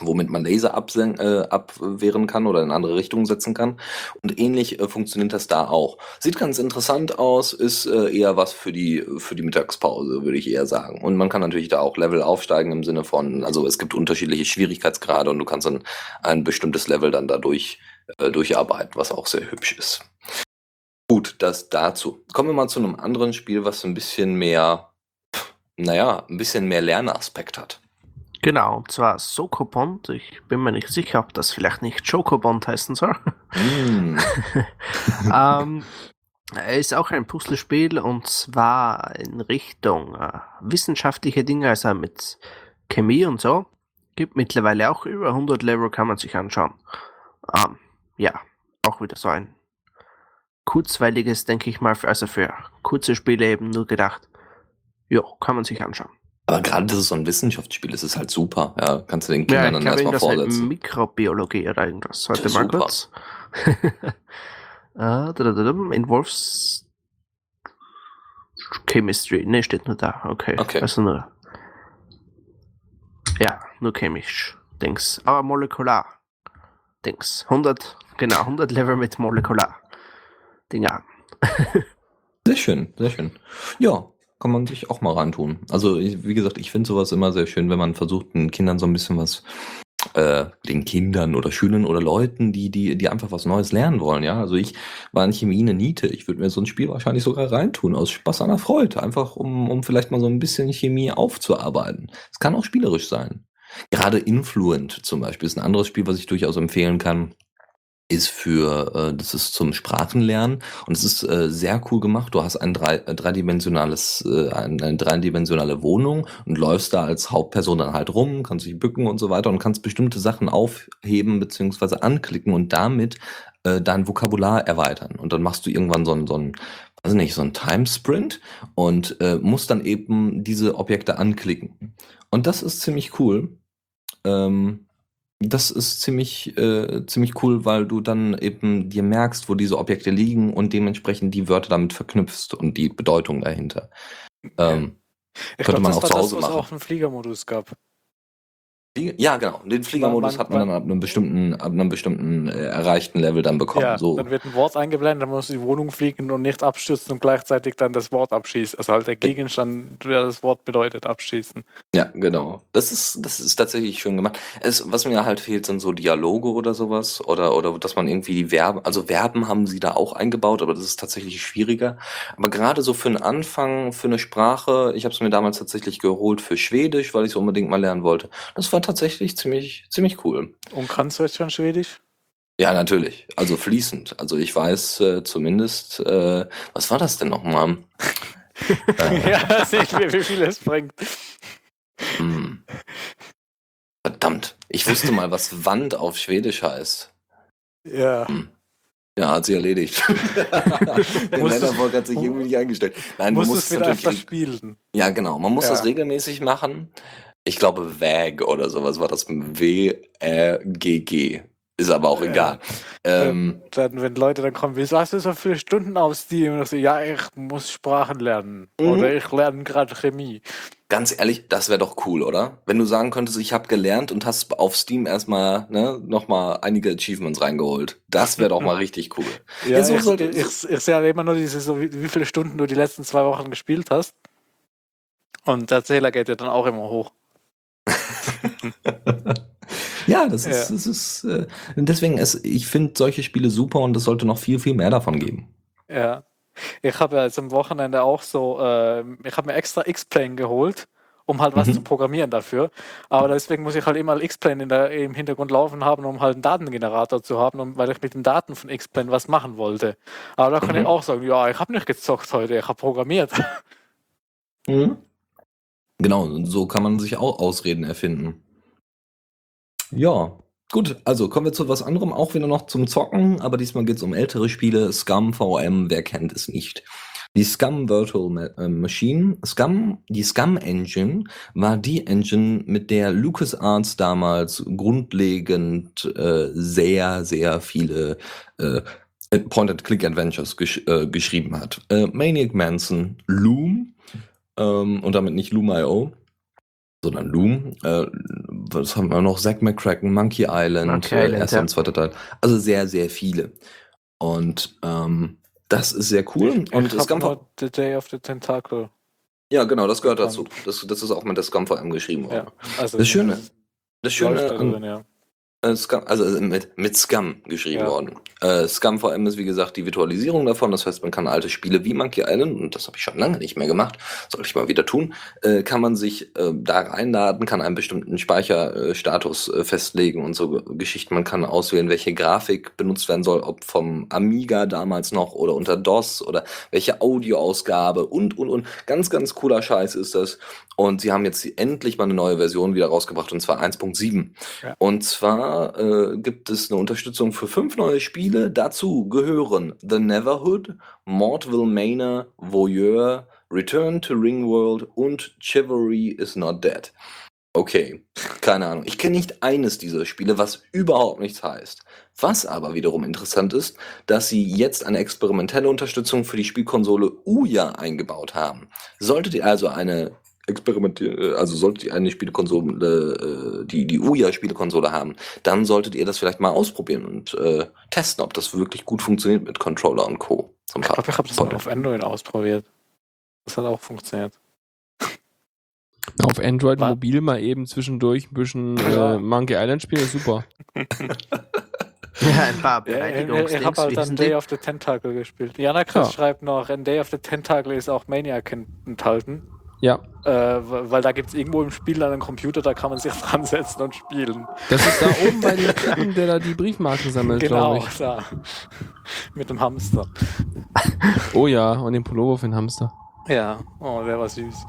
womit man Laser absen äh, abwehren kann oder in andere Richtungen setzen kann. Und ähnlich äh, funktioniert das da auch. Sieht ganz interessant aus, ist äh, eher was für die, für die Mittagspause, würde ich eher sagen. Und man kann natürlich da auch Level aufsteigen im Sinne von, also es gibt unterschiedliche Schwierigkeitsgrade und du kannst dann ein bestimmtes Level dann dadurch äh, durcharbeiten, was auch sehr hübsch ist. Gut, das dazu. Kommen wir mal zu einem anderen Spiel, was ein bisschen mehr, naja, ein bisschen mehr Lernaspekt hat. Genau, und zwar Sokobond. Ich bin mir nicht sicher, ob das vielleicht nicht Chocobond heißen soll. Mm. ähm, er ist auch ein Puzzlespiel und zwar in Richtung äh, wissenschaftliche Dinge, also mit Chemie und so. Gibt mittlerweile auch über 100 Level, kann man sich anschauen. Ähm, ja, auch wieder so ein kurzweiliges, denke ich mal, für, also für kurze Spiele eben nur gedacht. Ja, kann man sich anschauen. Aber gerade das ist so ein Wissenschaftsspiel, es ist halt super. Ja, kannst du den Ja, Kindern ich dann erstmal das halt vorsetzen. Mikrobiologie oder irgendwas. Ja, mal kurz. Ah, Involves Chemistry. Ne, steht nur da. Okay. Okay. Also nur. Ja, nur chemisch. Dings. Aber molekular. Dings. 100, genau, 100 Level mit molekular. Dinger. Sehr schön, sehr schön. Ja, kann man sich auch mal reintun. Also, wie gesagt, ich finde sowas immer sehr schön, wenn man versucht, den Kindern so ein bisschen was, äh, den Kindern oder Schülern oder Leuten, die, die, die einfach was Neues lernen wollen, ja. Also ich war in Chemie eine Niete. Ich würde mir so ein Spiel wahrscheinlich sogar reintun, aus Spaß an der Freude. Einfach um, um vielleicht mal so ein bisschen Chemie aufzuarbeiten. Es kann auch spielerisch sein. Gerade Influent zum Beispiel ist ein anderes Spiel, was ich durchaus empfehlen kann. Ist für, äh, das ist zum Sprachenlernen und es ist äh, sehr cool gemacht. Du hast ein drei, äh, dreidimensionales, äh, ein- eine dreidimensionale Wohnung und läufst da als Hauptperson dann halt rum, kannst dich bücken und so weiter und kannst bestimmte Sachen aufheben beziehungsweise anklicken und damit äh, dein Vokabular erweitern. Und dann machst du irgendwann so ein, so ein weiß nicht, so ein Timesprint und äh, musst dann eben diese Objekte anklicken. Und das ist ziemlich cool. Ähm, das ist ziemlich, äh, ziemlich cool, weil du dann eben dir merkst, wo diese Objekte liegen und dementsprechend die Wörter damit verknüpfst und die Bedeutung dahinter. Ähm, Ich Könnte glaube, man das auch war zu das, Hause was machen. auch einen Fliegermodus gab. Ja, genau. Den Fliegermodus Man- hat man dann ab einem bestimmten, ab einem bestimmten äh, erreichten Level dann bekommen. Ja, so. dann wird ein Wort eingeblendet, dann muss die Wohnung fliegen und nicht abstürzen und gleichzeitig dann das Wort abschießen. Also halt der Gegenstand, der das Wort bedeutet, abschießen. Ja, genau. Das ist, das ist tatsächlich schön gemacht. Es, was mir halt fehlt, sind so Dialoge oder sowas. Oder, oder dass man irgendwie die Verben, also Verben haben sie da auch eingebaut, aber das ist tatsächlich schwieriger. Aber gerade so für einen Anfang, für eine Sprache, ich habe es mir damals tatsächlich geholt für Schwedisch, weil ich es unbedingt mal lernen wollte. Das war tatsächlich ziemlich, ziemlich cool. Und kannst du jetzt schon Schwedisch? Ja, natürlich. Also fließend. Also ich weiß äh, zumindest, äh, was war das denn nochmal? äh, ja, sehe ich mir, wie viel es bringt. Hm. Verdammt, ich wusste mal, was Wand auf Schwedisch heißt. Ja. Ja, hat sie erledigt. Der Letterbox hat sich irgendwie nicht eingestellt. Nein, du musst es wieder öfter spielen. Ja, genau. Man muss Ja. das regelmäßig machen. Ich glaube, WAG oder sowas war das. W-R-G-G. Ist aber auch Ja. egal. Ähm, Dann, wenn Leute dann kommen, wieso hast du so viele Stunden auf Steam? Und ich so, ja, ich muss Sprachen lernen. Mhm. Oder ich lerne gerade Chemie. ganz ehrlich, das wäre doch cool, oder? Wenn du sagen könntest, ich habe gelernt und hast auf Steam erstmal ne, nochmal einige Achievements reingeholt. Das wäre doch mal richtig cool. Ja, Ja, so ich, sollte- ich, ich sehe halt immer nur diese, so wie, wie viele Stunden du die letzten zwei Wochen gespielt hast. Und der Zähler geht ja dann auch immer hoch. Ja, das ist, Ja. das ist äh, deswegen, es, ich finde solche Spiele super und es sollte noch viel, viel mehr davon geben. Ja. Ich habe ja jetzt am Wochenende auch so, äh, ich habe mir extra X-Plane geholt, um halt was Mhm. zu programmieren dafür. Aber deswegen muss ich halt immer X-Plane in der, im Hintergrund laufen haben, um halt einen Datengenerator zu haben, um, weil ich mit den Daten von X-Plane was machen wollte. Aber da kann Mhm. ich auch sagen, ja, ich habe nicht gezockt heute, ich habe programmiert. Genau, und so kann man sich auch Ausreden erfinden. Ja, gut, also kommen wir zu was anderem, auch wieder noch zum Zocken, aber diesmal geht es um ältere Spiele. Scum VM, wer kennt es nicht? Die Scum Virtual äh, Machine, Scum, die Scum Engine war die Engine, mit der LucasArts damals grundlegend äh, sehr, sehr viele äh, Point-and-Click-Adventures gesch äh, geschrieben hat. Äh, Maniac Manson, Loom, ähm, und damit nicht Loom.io, sondern Loom, äh, was haben wir noch? Zack McCracken, Monkey Island, Monkey äh, Island, erster ja. und zweiter Teil. Also sehr, sehr viele. Und ähm, das ist sehr cool. Ich, und ich es nur The Day of the Tentacle. Ja, genau, das gehört dazu. Das, das ist auch mit der Scum VM geschrieben worden. Ja, also Das Schöne, das Schöne an, drin, ja. Äh, Scum, also mit, mit Scum geschrieben Ja. worden. Äh, Scum VM ist wie gesagt die Virtualisierung davon. Das heißt, man kann alte Spiele wie Monkey Island, und das habe ich schon lange nicht mehr gemacht, soll ich mal wieder tun, äh, kann man sich äh, da reinladen, kann einen bestimmten Speicherstatus äh, festlegen und so Ge- Geschichten. Man kann auswählen, welche Grafik benutzt werden soll, ob vom Amiga damals noch oder unter DOS oder welche Audioausgabe und, und, und. Ganz, ganz cooler Scheiß ist das. Und sie haben jetzt endlich mal eine neue Version wieder rausgebracht, und zwar 1.7. Ja. Und zwar äh, gibt es eine Unterstützung für fünf neue Spiele. Dazu gehören The Neverhood, Mortville Manor, Voyeur, Return to Ringworld und Chivalry is Not Dead. Okay, keine Ahnung. Ich kenne nicht eines dieser Spiele, was überhaupt nichts heißt. Was aber wiederum interessant ist, dass sie jetzt eine experimentelle Unterstützung für die Spielkonsole Ouya eingebaut haben. Solltet ihr also eine experimentier also solltet ihr eine Spielekonsole, äh, die die Ouya Spielekonsole haben, dann solltet ihr das vielleicht mal ausprobieren und äh, testen, ob das wirklich gut funktioniert mit Controller und Co. Ein Ich glaube, ich habe das mal auf Android ausprobiert. Das hat auch funktioniert. Auf Android Wa- mobil mal eben zwischendurch ein bisschen äh, Monkey Island spielen, ist super. Ja, ein paar Ja, ich ich Beleidigungsdings. habe halt dann Day of the Tentacle gespielt. Jana Chris Ja. schreibt noch, in Day of the Tentacle ist auch Maniac enthalten. Ja, Äh, weil da gibt es irgendwo im Spiel einen Computer, da kann man sich dran setzen und spielen. das ist da oben bei dem Typen, der da die Briefmarken sammelt, genau, glaube ich. da. Mit dem Hamster. Oh ja, und den Pullover für den Hamster. Ja, oh, der war süß.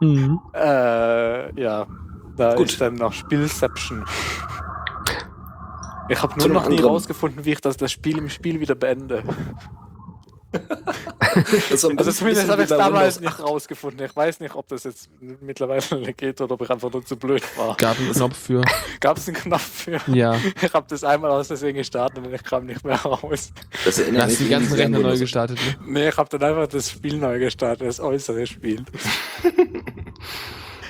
Mhm. Äh, ja, da Gut. ist dann noch Spielception. Ich habe nur noch nie rausgefunden, wie ich das, das Spiel im Spiel wieder beende. Also bisschen zumindest habe ich es damals nicht rausgefunden. Ich weiß nicht, ob das jetzt mittlerweile geht oder ob ich einfach nur zu blöd war. Gab einen Knopf für. Gab es einen Knopf für? Ja. Ich habe das einmal aus Versehen gestartet und ich kam nicht mehr raus. Das Du erinnert hast mich die ganzen Rechner neu gestartet, ne? Nee, ich habe dann einfach das Spiel neu gestartet, das äußere Spiel.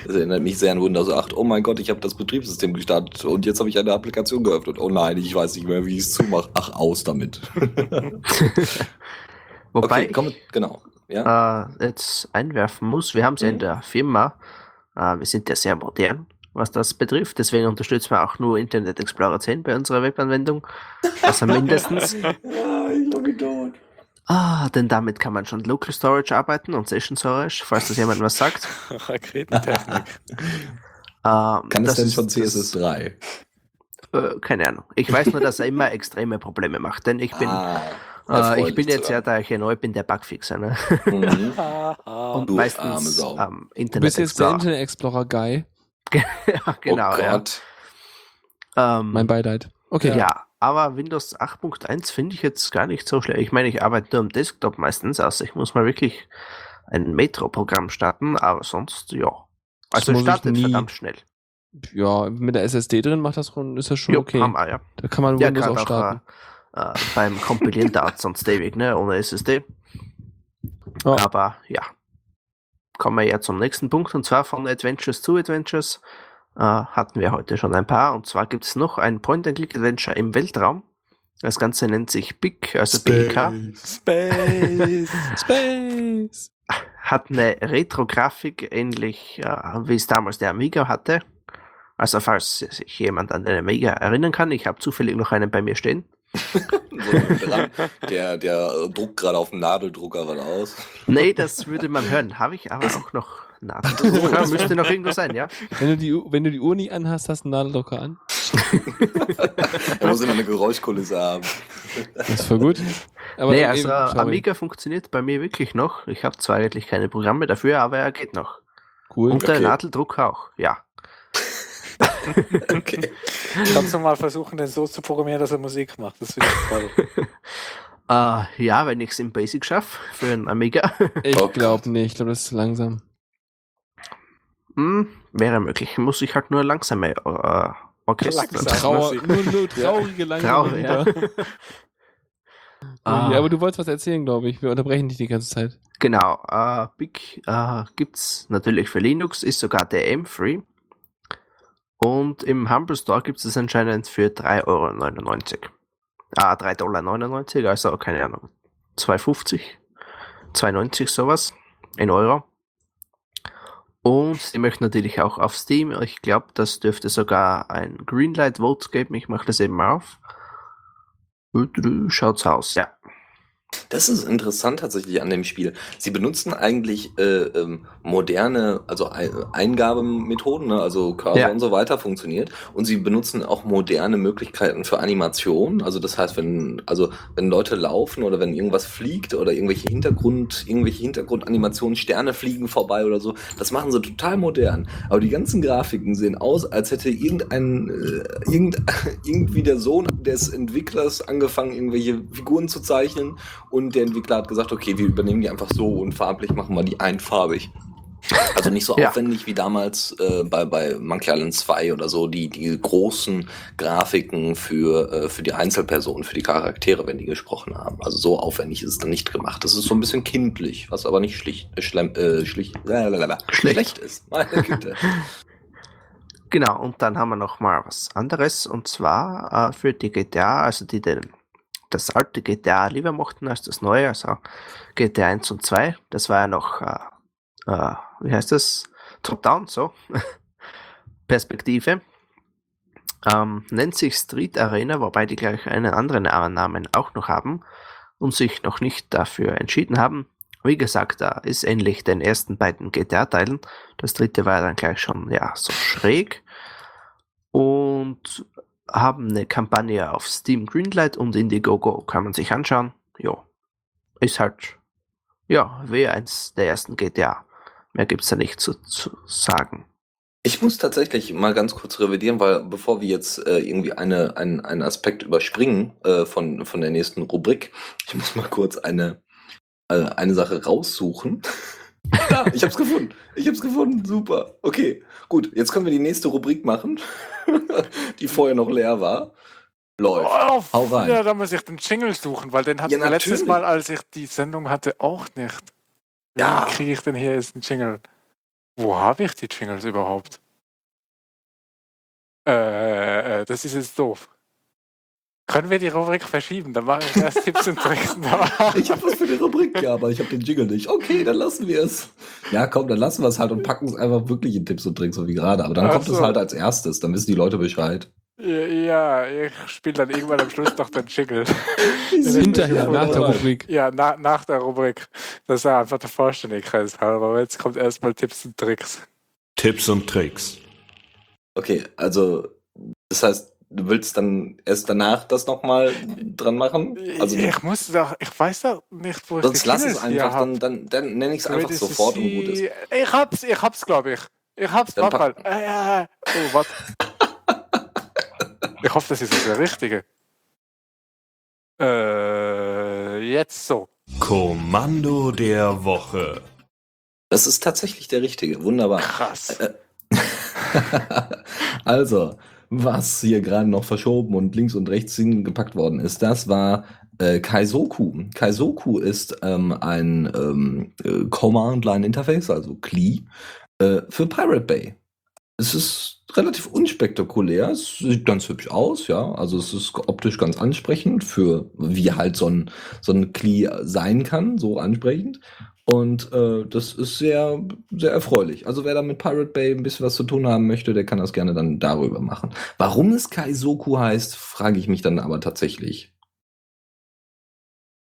Das erinnert mich sehr an Windows 8. Oh mein Gott, ich habe das Betriebssystem gestartet und jetzt habe ich eine Applikation geöffnet. Oh nein, ich weiß nicht mehr, wie ich es zumache. Ach, aus damit. Wobei okay, komm, genau. Ja? ich äh, jetzt einwerfen muss, wir haben es ja in Mhm. der Firma, äh, wir sind ja sehr modern, was das betrifft, deswegen unterstützen wir auch nur Internet Explorer 10 bei unserer Webanwendung. Also mindestens. ja, ich bin gedauert. Ah, denn damit kann man schon Local Storage arbeiten und Session Storage, falls das jemand was sagt. Raketentechnik. Ähm, Kann es das denn schon das- CSS3? Äh, keine Ahnung. Ich weiß nur, dass er immer extreme Probleme macht, denn ich bin, Ah, äh, ich bin jetzt ja, da ich ja neu bin, der Bugfixer, ne? Mhm. Haha. Und du arme meistens am Du Internet bist jetzt der Explorer. Internet Explorer Guy. ja, genau, oh ja. Gott. Ähm, Mein Beileid. Okay. Ja, aber Windows 8.1 finde ich jetzt gar nicht so schlecht. Ich meine, ich arbeite nur am Desktop meistens, also ich muss mal wirklich ein Metro-Programm starten, aber sonst, ja. Also ich startet nie. verdammt schnell. Ja, mit der SSD drin macht das schon, ist das schon Jo, okay. wir, ja. Da kann man Ja, Windows gerade auch auch starten. äh, äh, beim Kompilieren dauert sonst ewig, ne, ohne SSD. Ja. Aber ja. Kommen wir ja zum nächsten Punkt, und zwar von Adventures zu Adventures. Äh, hatten wir heute schon ein paar, und zwar gibt es noch ein Point-and-Click-Adventure im Weltraum. Das Ganze nennt sich BIC, also BIK. Space. Space! hat eine Retro-Grafik, ähnlich äh, wie es damals der Amiga hatte. Also falls sich jemand an den Amiga erinnern kann, ich habe zufällig noch einen bei mir stehen. So der, der druckt gerade auf dem Nadeldrucker was aus. Nee, das würde man hören, habe ich aber auch noch Nadeldrucker, müsste noch irgendwo sein, ja. Wenn du, die, wenn du die Uhr nie anhast, hast du einen Nadeldrucker an. Er muss immer eine Geräuschkulisse haben. Das ist voll gut. Aber nee, also eben-. Amiga funktioniert bei mir wirklich noch. Ich habe zwar eigentlich keine Programme dafür, aber er geht noch. Cool. Und der Okay. Nadeldrucker auch, ja. Okay. Kannst du mal versuchen, den so zu programmieren, dass er Musik macht? Das finde ich toll. Äh, ja, wenn ich es im Basic schaffe für einen Amiga, Ich glaube nicht. Ich glaube, das ist zu langsam. hm, wäre möglich. Muss ich halt nur langsame äh, Orchester. Langsam. Trauer, nur, nur traurige, langsame Traurig, ja. Ah. Ja, aber du wolltest was erzählen, glaube ich. Wir unterbrechen dich die ganze Zeit. Genau, äh, Big äh, gibt es natürlich für Linux, ist sogar DM-free. Und im Humble Store gibt es anscheinend für 3,99 Euro. Ah, 3,99 Dollar, also keine Ahnung, 2,50, 2,90 sowas in Euro. Und sie möchten natürlich auch auf Steam. Ich glaube, das dürfte sogar ein Greenlight Vote geben. Ich mache das eben auf. Schaut's aus, ja. Das ist interessant tatsächlich an dem Spiel. Sie benutzen eigentlich äh, ähm, moderne, also Ei- Eingabemethoden, ne? also Cursor Ja. und so weiter funktioniert. Und sie benutzen auch moderne Möglichkeiten für Animation. Also das heißt, wenn, also wenn Leute laufen oder wenn irgendwas fliegt oder irgendwelche Hintergrund, irgendwelche Hintergrundanimationen, Sterne fliegen vorbei oder so, das machen sie total modern. Aber die ganzen Grafiken sehen aus, als hätte irgendein, äh, irgend, irgendwie der Sohn des Entwicklers angefangen, irgendwelche Figuren zu zeichnen und der Entwickler hat gesagt, okay, wir übernehmen die einfach so und farblich machen wir die einfarbig. Also nicht so Ja. aufwendig wie damals äh, bei, bei Monkey Island 2 oder so, die, die großen Grafiken für, äh, für die Einzelpersonen, für die Charaktere, wenn die gesprochen haben. Also so aufwendig ist es dann nicht gemacht. Das ist so ein bisschen kindlich, was aber nicht schlicht, äh, schlemm, äh, schlicht, lalalala, Schlecht. schlecht ist. Meine Güte. Genau, und dann haben wir noch mal was anderes und zwar äh, für die GTA, also die den, das alte GTA lieber mochten als das neue, also GTA 1 und 2. Das war ja noch, äh, äh, wie heißt das? Top-Down, so. Perspektive. Ähm, nennt sich Street Arena, wobei die gleich einen anderen Namen auch noch haben und sich noch nicht dafür entschieden haben. Wie gesagt, da ist ähnlich den ersten beiden GTA-Teilen. Das dritte war dann gleich schon, ja, so schräg. Und haben eine Kampagne auf Steam Greenlight und Indiegogo. Kann man sich anschauen. Ja. Ist halt, ja, wie eins der ersten GTA. Mehr gibt's da nicht zu, zu sagen. Ich muss tatsächlich mal ganz kurz revidieren, weil bevor wir jetzt äh, irgendwie eine, einen, einen Aspekt überspringen äh, von, von der nächsten Rubrik, ich muss mal kurz eine, äh, eine Sache raussuchen. Ja, ich hab's gefunden. Ich hab's gefunden. Super. Okay, gut. Jetzt können wir die nächste Rubrik machen, die vorher noch leer war. Läuft. Oh, Hau rein. Ja, da muss ich den Jingle suchen, weil den hatten Ja, wir letztes. Mal, als ich die Sendung hatte, auch nicht. Wie Ja. kriege ich denn hier jetzt einen Jingle? Wo habe ich die Jingles überhaupt? Äh, äh, das ist jetzt doof. Können wir die Rubrik verschieben? Dann mache ich erst Tipps und Tricks. Ich habe was für die Rubrik, ja, aber ich habe den Jingle nicht. Okay, dann lassen wir es. Ja, komm, dann lassen wir es halt und packen es einfach wirklich in Tipps und Tricks, so wie gerade. Aber dann Ach kommt es so. halt als erstes, dann wissen die Leute Bescheid. ja, ich spiele dann irgendwann am Schluss noch den Jingle. Hinterher, nach der Rubrik. Ja, na, nach der Rubrik. Das ist einfach der Vollständigkeit halber. Aber jetzt kommt erstmal Tipps und Tricks. Tipps und Tricks. Okay, also das heißt, du willst dann erst danach das nochmal dran machen? Also ich muss doch, ich weiß doch nicht, wo ich sonst lass es einfach, dann, dann, dann nenne ich es einfach sofort und gut ist. Ich hab's, ich hab's, glaube ich. Ich hab's, warte mal. pack- Äh, äh, oh, warte. ich hoffe, das ist jetzt der richtige. Äh, jetzt so. Kommando der Woche. Das ist tatsächlich der richtige, wunderbar. Krass. also, was hier gerade noch verschoben und links und rechts hingepackt worden ist, das war äh, Kaizoku. Kaizoku ist ähm, ein ähm, äh, Command-Line-Interface, also CLI, äh, für Pirate Bay. Es ist relativ unspektakulär, es sieht ganz hübsch aus, ja. Also es ist optisch ganz ansprechend für wie halt so ein, so ein CLI sein kann, so ansprechend. Und äh, das ist sehr, sehr erfreulich. Also wer da mit Pirate Bay ein bisschen was zu tun haben möchte, der kann das gerne dann darüber machen. Warum es Kaizoku heißt, frage ich mich dann aber tatsächlich.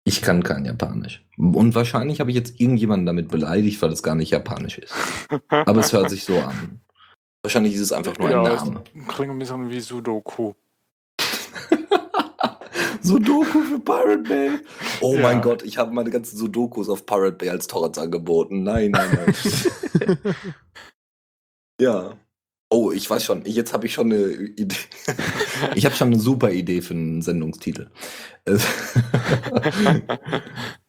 Ich kann kein Japanisch. Und wahrscheinlich habe ich jetzt irgendjemanden damit beleidigt, weil es gar nicht Japanisch ist. Aber es hört sich so an. Wahrscheinlich ist es einfach nur ein ja, Name. Klingt ein bisschen wie Sudoku. Sudoku für Pirate Bay. Oh Ja. mein Gott, ich habe meine ganzen Sudokus auf Pirate Bay als Torrents angeboten. Nein, nein, nein. ja. Oh, ich weiß schon. Jetzt habe ich schon eine Idee. Ich habe schon eine super Idee für einen Sendungstitel.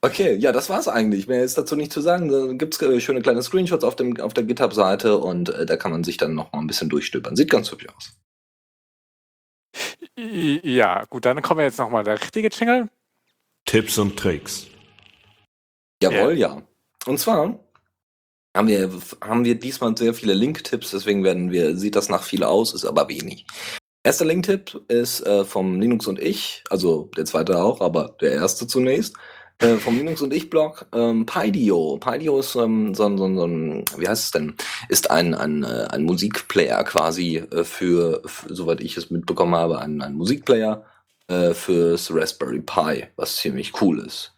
Okay, ja, das war's eigentlich. Mehr ist dazu nicht zu sagen. Da gibt's äh, schöne kleine Screenshots auf, dem, auf der GitHub-Seite und äh, da kann man sich dann noch mal ein bisschen durchstöbern. Sieht ganz hübsch aus. Ja, gut, dann kommen wir jetzt nochmal der richtige Jingle. Tipps und Tricks. Jawohl, ja. Und zwar haben wir, haben wir diesmal sehr viele Link-Tipps, deswegen werden wir, sieht das nach viel aus, ist aber wenig. Erster Link-Tipp ist äh, vom Linux und ich, also der zweite auch, aber der erste zunächst. Äh, vom Linux und ich Blog ähm, Pydio. Pydio ist ähm, so, ein, so, ein, so ein, wie heißt es denn? Ist ein, ein, äh, ein Musikplayer quasi äh, für, für, soweit ich es mitbekommen habe, ein, ein Musikplayer äh, fürs Raspberry Pi, was ziemlich cool ist.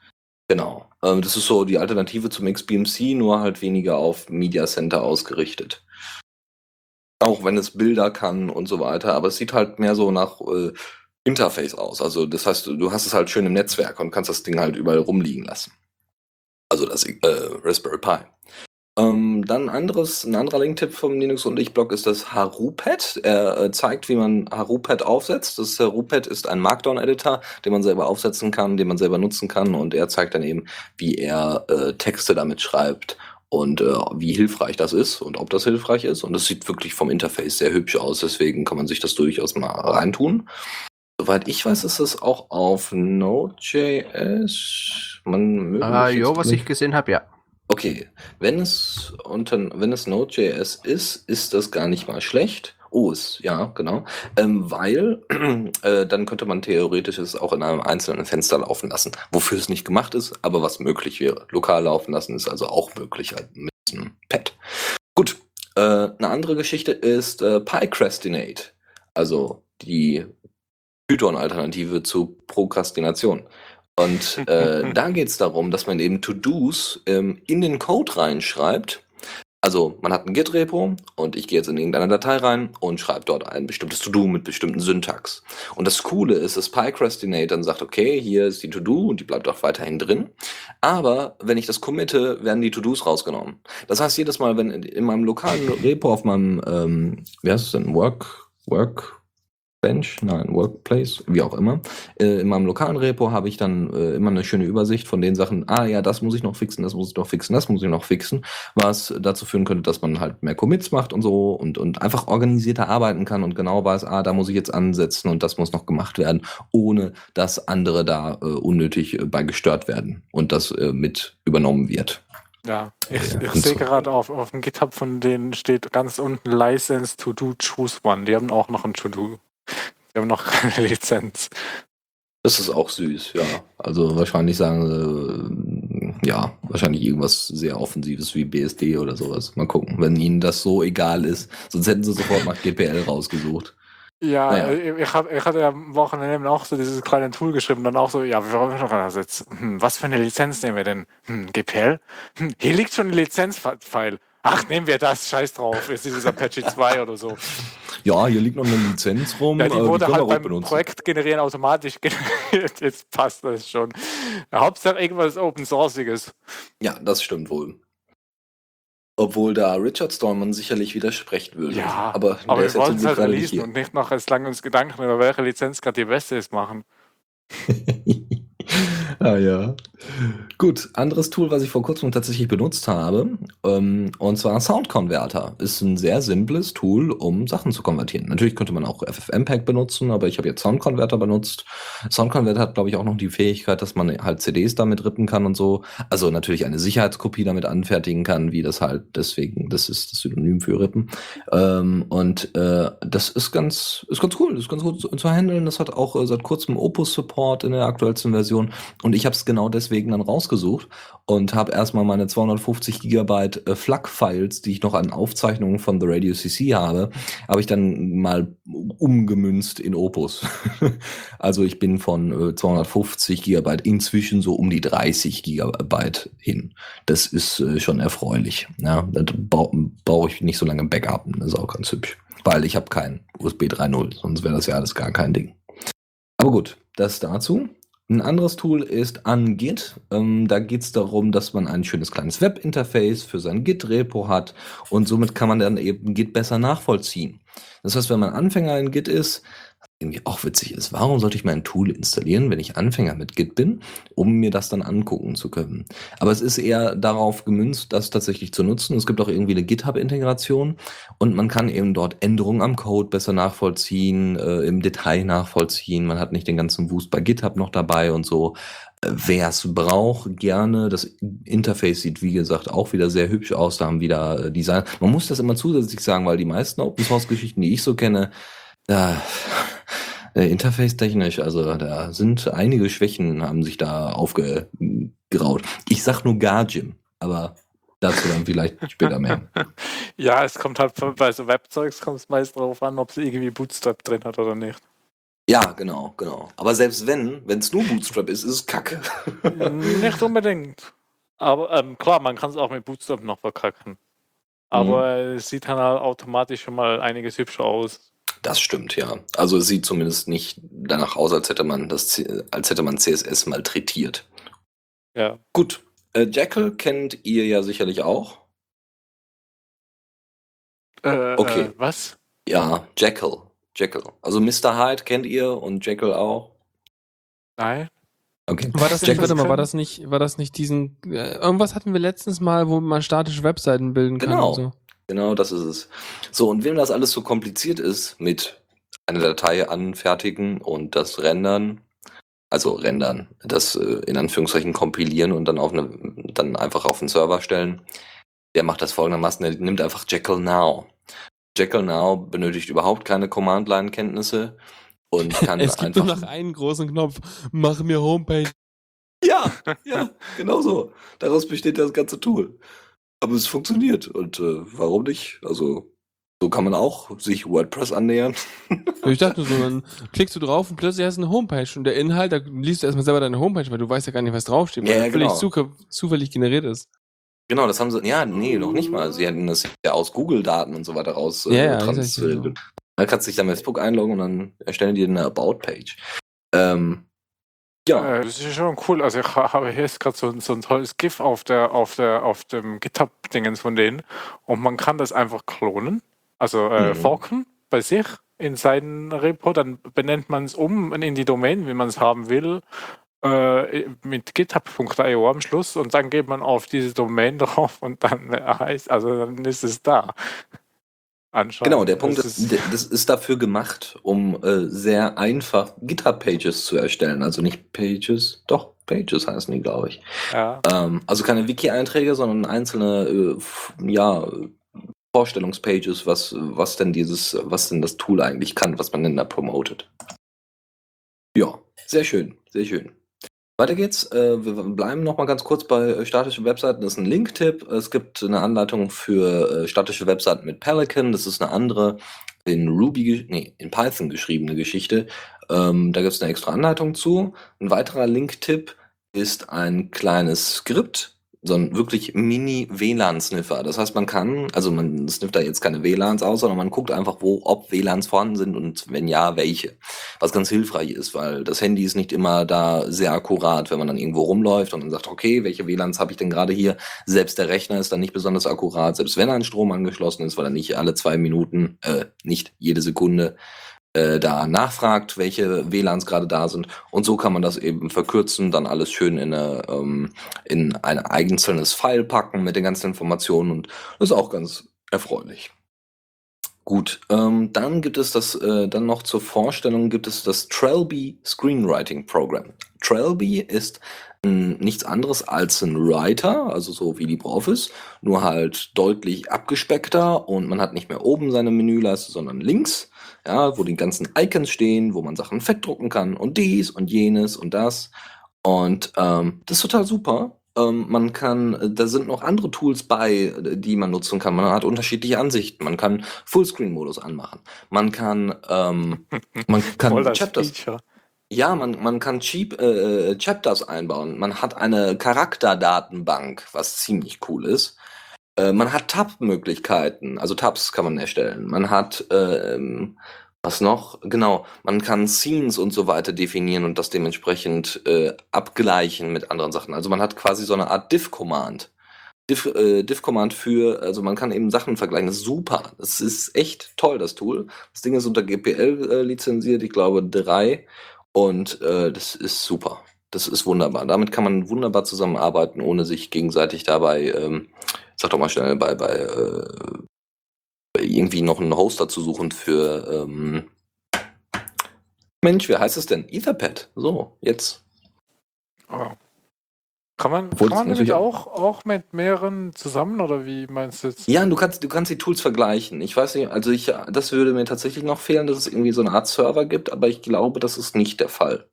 Genau. Ähm, das ist so die Alternative zum XBMC, nur halt weniger auf Media Center ausgerichtet. Auch wenn es Bilder kann und so weiter, aber es sieht halt mehr so nach äh, Interface aus. Also das heißt, du hast es halt schön im Netzwerk und kannst das Ding halt überall rumliegen lassen. Also das äh, Raspberry Pi. Ähm, dann anderes, ein anderer Link-Tipp vom Linux und ich Blog ist das HaruPad. Er äh, zeigt, wie man HaruPad aufsetzt. Das HaruPad ist ein Markdown-Editor, den man selber aufsetzen kann, den man selber nutzen kann und er zeigt dann eben, wie er äh, Texte damit schreibt und äh, wie hilfreich das ist und ob das hilfreich ist. Und das sieht wirklich vom Interface sehr hübsch aus, deswegen kann man sich das durchaus mal reintun. Soweit ich weiß, ist es auch auf Node.js. Man Ah, ja, was ich gesehen habe, ja. Okay, wenn es unter, wenn es Node.js ist, ist das gar nicht mal schlecht. Oh, ist, ja, genau. Ähm, weil äh, dann könnte man theoretisch es auch in einem einzelnen Fenster laufen lassen, wofür es nicht gemacht ist, aber was möglich wäre. Lokal laufen lassen ist also auch möglich halt mit einem Pad. Gut, äh, eine andere Geschichte ist äh, PyCrastinate, also die Python-Alternative zu Prokrastination. Und äh, da geht es darum, dass man eben To-Dos ähm, in den Code reinschreibt. Also man hat ein Git-Repo und ich gehe jetzt in irgendeine Datei rein und schreibe dort ein bestimmtes To-Do mit bestimmten Syntax. Und das Coole ist, dass PyCrastinate dann sagt, okay, hier ist die To-Do und die bleibt auch weiterhin drin. Aber wenn ich das committe, werden die To-Dos rausgenommen. Das heißt, jedes Mal, wenn in meinem lokalen Repo auf meinem, ähm, wie heißt es denn, Work, Work, Bench, nein, Workplace, wie auch immer. Äh, in meinem lokalen Repo habe ich dann äh, immer eine schöne Übersicht von den Sachen, ah ja, das muss ich noch fixen, das muss ich noch fixen, das muss ich noch fixen, was dazu führen könnte, dass man halt mehr Commits macht und so und, und einfach organisierter arbeiten kann und genau weiß, ah, da muss ich jetzt ansetzen und das muss noch gemacht werden, ohne dass andere da äh, unnötig äh, bei gestört werden und das äh, mit übernommen wird. Ja, ich, Ja, ich sehe so. gerade auf, auf dem GitHub von denen steht ganz unten License to do choose one. Die haben auch noch ein To-Do. Die haben noch keine Lizenz. Das ist auch süß, ja. Also wahrscheinlich sagen sie, äh, ja, wahrscheinlich irgendwas sehr Offensives wie BSD oder sowas. Mal gucken, wenn ihnen das so egal ist. Sonst hätten sie sofort nach GPL rausgesucht. Ja, Naja. ich, hab, ich hatte ja am Wochenende auch so dieses kleine Tool geschrieben, dann auch so, ja, wir wollen das jetzt. Hm, was für eine Lizenz nehmen wir denn? Hm, GPL? Hm, hier liegt schon ein Lizenzfile. Ach, nehmen wir das, scheiß drauf. Ist dieses Apache 2 oder so. Ja, hier liegt noch eine Lizenz rum. Ja, die äh, wurde wir halt beim benutzen. Projekt generieren automatisch generiert. Jetzt passt das schon. Hauptsache irgendwas Open Sourceiges. Ja, das stimmt wohl. Obwohl da Richard Stallman sicherlich widersprechen würde. Ja, aber, Aber wir wollen es halt releasen und nicht noch jetzt lange uns Gedanken über welche Lizenz gerade die beste ist machen. ah ja. Gut, anderes Tool, was ich vor kurzem tatsächlich benutzt habe, ähm, und zwar Sound Converter. Ist ein sehr simples Tool, um Sachen zu konvertieren. Natürlich könnte man auch FFmpeg benutzen, aber ich habe jetzt Sound Converter benutzt. Sound Converter hat, glaube ich, auch noch die Fähigkeit, dass man halt CDs damit rippen kann und so. Also natürlich eine Sicherheitskopie damit anfertigen kann, wie das halt deswegen, das ist das Synonym für rippen. Ähm, und äh, das ist ganz, ist ganz cool, ist ganz gut zu, zu handeln. Das hat auch äh, seit kurzem Opus-Support in der aktuellsten Version. Und ich habe es genau deswegen dann rausgesucht und habe erstmal meine 250 Gigabyte äh, FLAC-Files, die ich noch an Aufzeichnungen von The Radio CC habe, habe ich dann mal umgemünzt in Opus. also ich bin von äh, 250 Gigabyte inzwischen so um die 30 Gigabyte hin. Das ist äh, schon erfreulich. Ja, da brauche brauch ich nicht so lange Backup. Das ist auch ganz hübsch. Weil ich habe kein USB 3.0, sonst wäre das ja alles gar kein Ding. Aber gut, das dazu. Ein anderes Tool ist Ungit. Ähm, da geht es darum, dass man ein schönes kleines Webinterface für sein Git-Repo hat und somit kann man dann eben Git besser nachvollziehen. Das heißt, wenn man Anfänger in Git ist, irgendwie auch witzig ist. Warum sollte ich mir ein Tool installieren, wenn ich Anfänger mit Git bin, um mir das dann angucken zu können? Aber es ist eher darauf gemünzt, das tatsächlich zu nutzen. Es gibt auch irgendwie eine GitHub-Integration und man kann eben dort Änderungen am Code besser nachvollziehen, äh, im Detail nachvollziehen. Man hat nicht den ganzen Wust bei GitHub noch dabei und so. Äh, Wer es braucht, gerne. Das Interface sieht, wie gesagt, auch wieder sehr hübsch aus. Da haben wieder äh, Design. Man muss das immer zusätzlich sagen, weil die meisten Open Source Geschichten, die ich so kenne, da, äh, Interface-technisch, also da sind einige Schwächen, haben sich da aufgegraut. Ich sag nur Gargim, aber dazu dann vielleicht später mehr. Ja, es kommt halt bei so Webzeugs kommt es meist darauf an, ob es irgendwie Bootstrap drin hat oder nicht. Ja, genau, genau. Aber selbst wenn, wenn es nur Bootstrap ist, ist es kacke. nicht unbedingt. Aber ähm, klar, man kann es auch mit Bootstrap noch verkacken. Aber es sieht dann halt automatisch schon mal einiges hübscher aus. Das stimmt, ja. Also es sieht zumindest nicht danach aus, als hätte man das, als hätte man CSS malträtiert. Ja. Gut. Äh, Jekyll kennt ihr ja sicherlich auch. Äh, Okay. Äh, was? Ja, Jekyll. Jekyll. Also Mr. Hyde kennt ihr und Jekyll auch. Nein. Okay. War das nicht, warte mal, war das nicht, war das nicht diesen, äh, irgendwas hatten wir letztens mal, wo man statische Webseiten bilden kann Genau. so. Genau, das ist es. So, und wem das alles so kompliziert ist mit einer Datei anfertigen und das rendern, also rendern, das äh, in Anführungszeichen kompilieren und dann auf eine, dann einfach auf den Server stellen, der macht das folgendermaßen, der nimmt einfach Jekyll Now. Jekyll Now benötigt überhaupt keine Command-Line-Kenntnisse und kann Es gibt einfach nur noch einen großen Knopf, mach mir Homepage. Ja, ja, genau so. Daraus besteht das ganze Tool. Aber es funktioniert und äh, warum nicht? Also so kann man auch sich WordPress annähern. Ich dachte so, dann klickst du drauf und plötzlich hast du eine Homepage und der Inhalt, da liest du erstmal selber deine Homepage, weil du weißt ja gar nicht, was draufsteht, weil Ja, ja, völlig genau. zuke- zufällig generiert ist. Genau, das haben sie. Ja, nee, noch nicht mal. Sie hätten das ja aus Google-Daten und so weiter raus. Ja, ja, ja genau. Dann kannst du dich dann bei Facebook einloggen und dann erstellen die eine About-Page. Ähm, ja, Äh, das ist schon cool. Also ich ha- habe hier jetzt gerade so, ein- so ein tolles GIF auf der auf der auf dem GitHub-Dingens von denen und man kann das einfach klonen, also äh, Mhm. forken bei sich in seinen Repo, dann benennt man es um in die Domain, wie man es haben will, äh, mit github.io am Schluss und dann geht man auf diese Domain drauf und dann heißt, also dann ist es da. Anscheinend. Genau, der Punkt ist, der- das ist dafür gemacht, um äh, sehr einfach GitHub-Pages zu erstellen. Also nicht Pages, doch, Pages heißen die, glaube ich. ja. Ähm, also keine Wiki-Einträge, sondern einzelne, äh, ja, Vorstellungspages, was, was denn dieses, was denn das Tool eigentlich kann, was man denn da promotet. Ja, sehr schön, sehr schön. Weiter geht's. Äh, wir bleiben noch mal ganz kurz bei äh, statischen Webseiten. Das ist ein Link-Tipp. Es gibt eine Anleitung für äh, statische Webseiten mit Pelican. Das ist eine andere in Ruby, ge- in Python geschriebene Geschichte. Ähm, da gibt es eine extra Anleitung zu. Ein weiterer Link-Tipp ist ein kleines Skript, so ein wirklich Mini-WLAN-Sniffer. Das heißt, man kann, also man snifft da jetzt keine WLANs aus, sondern man guckt einfach, wo, ob WLANs vorhanden sind und wenn ja, welche. Was ganz hilfreich ist, weil das Handy ist nicht immer da sehr akkurat, wenn man dann irgendwo rumläuft und dann sagt, okay, welche WLANs habe ich denn gerade hier? Selbst der Rechner ist dann nicht besonders akkurat, selbst wenn ein Strom angeschlossen ist, weil er nicht alle zwei Minuten, äh, nicht jede Sekunde äh, da nachfragt, welche WLANs gerade da sind. Und so kann man das eben verkürzen, dann alles schön in, eine, ähm, in ein einzelnes File packen mit den ganzen Informationen und das ist auch ganz erfreulich. Gut, ähm, dann gibt es das, äh, dann noch zur Vorstellung gibt es das Trelby Screenwriting Program. Trelby ist nichts anderes als ein Writer, also so wie LibreOffice, nur halt deutlich abgespeckter und man hat nicht mehr oben seine Menüleiste, sondern links, ja, wo die ganzen Icons stehen, wo man Sachen fettdrucken kann und dies und jenes und das. Und ähm, das ist total super. Ähm, man kann, äh, da sind noch andere Tools bei, äh, die man nutzen kann. Man hat unterschiedliche Ansichten. Man kann Fullscreen-Modus anmachen. Man kann, ähm, man Voll kann das Chapters. Feature. Ja, man, man kann cheap äh, äh, Chapters einbauen. Man hat eine Charakterdatenbank, was ziemlich cool ist. Äh, man hat Tab-Möglichkeiten, also Tabs kann man erstellen. Man hat, ähm, was noch? Genau, man kann Scenes und so weiter definieren und das dementsprechend äh, abgleichen mit anderen Sachen. Also man hat quasi so eine Art Diff-Command. Diff, äh, Diff-Command für, also man kann eben Sachen vergleichen. Das ist super. Das ist echt toll, das Tool. Das Ding ist unter GPL äh, lizenziert, ich glaube drei. Und äh, das ist super. Das ist wunderbar. Damit kann man wunderbar zusammenarbeiten, ohne sich gegenseitig dabei, ähm, sag doch mal schnell, bei, bei äh, irgendwie noch einen Hoster zu suchen für ähm, Mensch, wie heißt es denn? Etherpad. So, jetzt. Oh. Kann man, Obwohl kann man natürlich auch, auch mit mehreren zusammen oder wie meinst du jetzt? Ja, du kannst, du kannst die Tools vergleichen. Ich weiß nicht, also ich, das würde mir tatsächlich noch fehlen, dass es irgendwie so eine Art Server gibt, aber ich glaube, das ist nicht der Fall.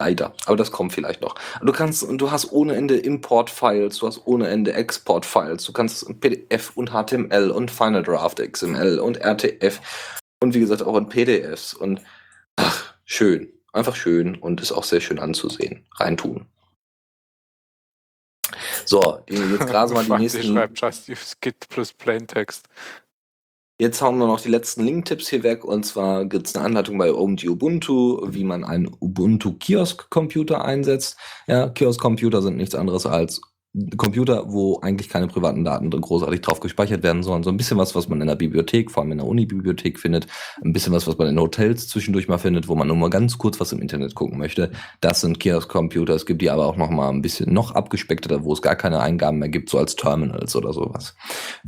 Leider. Aber das kommt vielleicht noch. Du kannst, du hast ohne Ende Import-Files, du hast ohne Ende Export-Files, du kannst PDF und HTML und Final Draft XML und RTF und wie gesagt auch in PDFs und ach, schön. Einfach schön und ist auch sehr schön anzusehen. Reintun. So, jetzt grasen wir die nächsten. schreibt Just use Git plus Plaintext. Jetzt hauen wir noch die letzten Link-Tipps hier weg. Und zwar gibt es eine Anleitung bei OMG Ubuntu, wie man einen Ubuntu Kiosk-Computer einsetzt. Ja, Kiosk-Computer sind nichts anderes als Computer, wo eigentlich keine privaten Daten drin großartig drauf gespeichert werden, sondern so ein bisschen was, was man in der Bibliothek, vor allem in der Uni-Bibliothek findet, ein bisschen was, was man in Hotels zwischendurch mal findet, wo man nur mal ganz kurz was im Internet gucken möchte. Das sind Kiosk-Computer. Es gibt die aber auch noch mal ein bisschen noch abgespeckter, wo es gar keine Eingaben mehr gibt, so als Terminals oder sowas.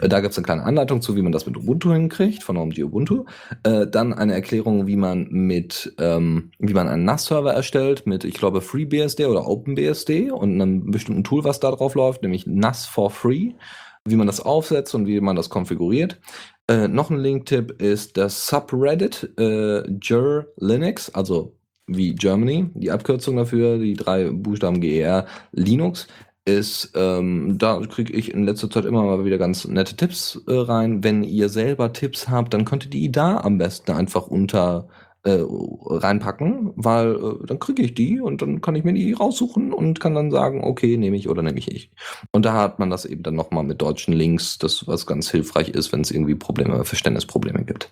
Äh, Da gibt es eine kleine Anleitung zu, wie man das mit Ubuntu hinkriegt, von OMG Ubuntu. Äh, dann eine Erklärung, wie man mit, ähm, wie man einen NAS-Server erstellt, mit, ich glaube, FreeBSD oder OpenBSD und einem bestimmten Tool, was da drauf läuft, nämlich NAS for Free, wie man das aufsetzt und wie man das konfiguriert. Äh, noch ein Link-Tipp ist das Subreddit äh, Ger Linux, also wie Germany, die Abkürzung dafür, die drei Buchstaben GER Linux ist, ähm, da kriege ich in letzter Zeit immer mal wieder ganz nette Tipps äh, rein. Wenn ihr selber Tipps habt, dann könnt ihr die da am besten einfach unter äh, reinpacken, weil äh, dann kriege ich die und dann kann ich mir die raussuchen und kann dann sagen, okay, nehme ich oder nehme ich nicht. Und da hat man das eben dann nochmal mit deutschen Links, das was ganz hilfreich ist, wenn es irgendwie Probleme, Verständnisprobleme gibt.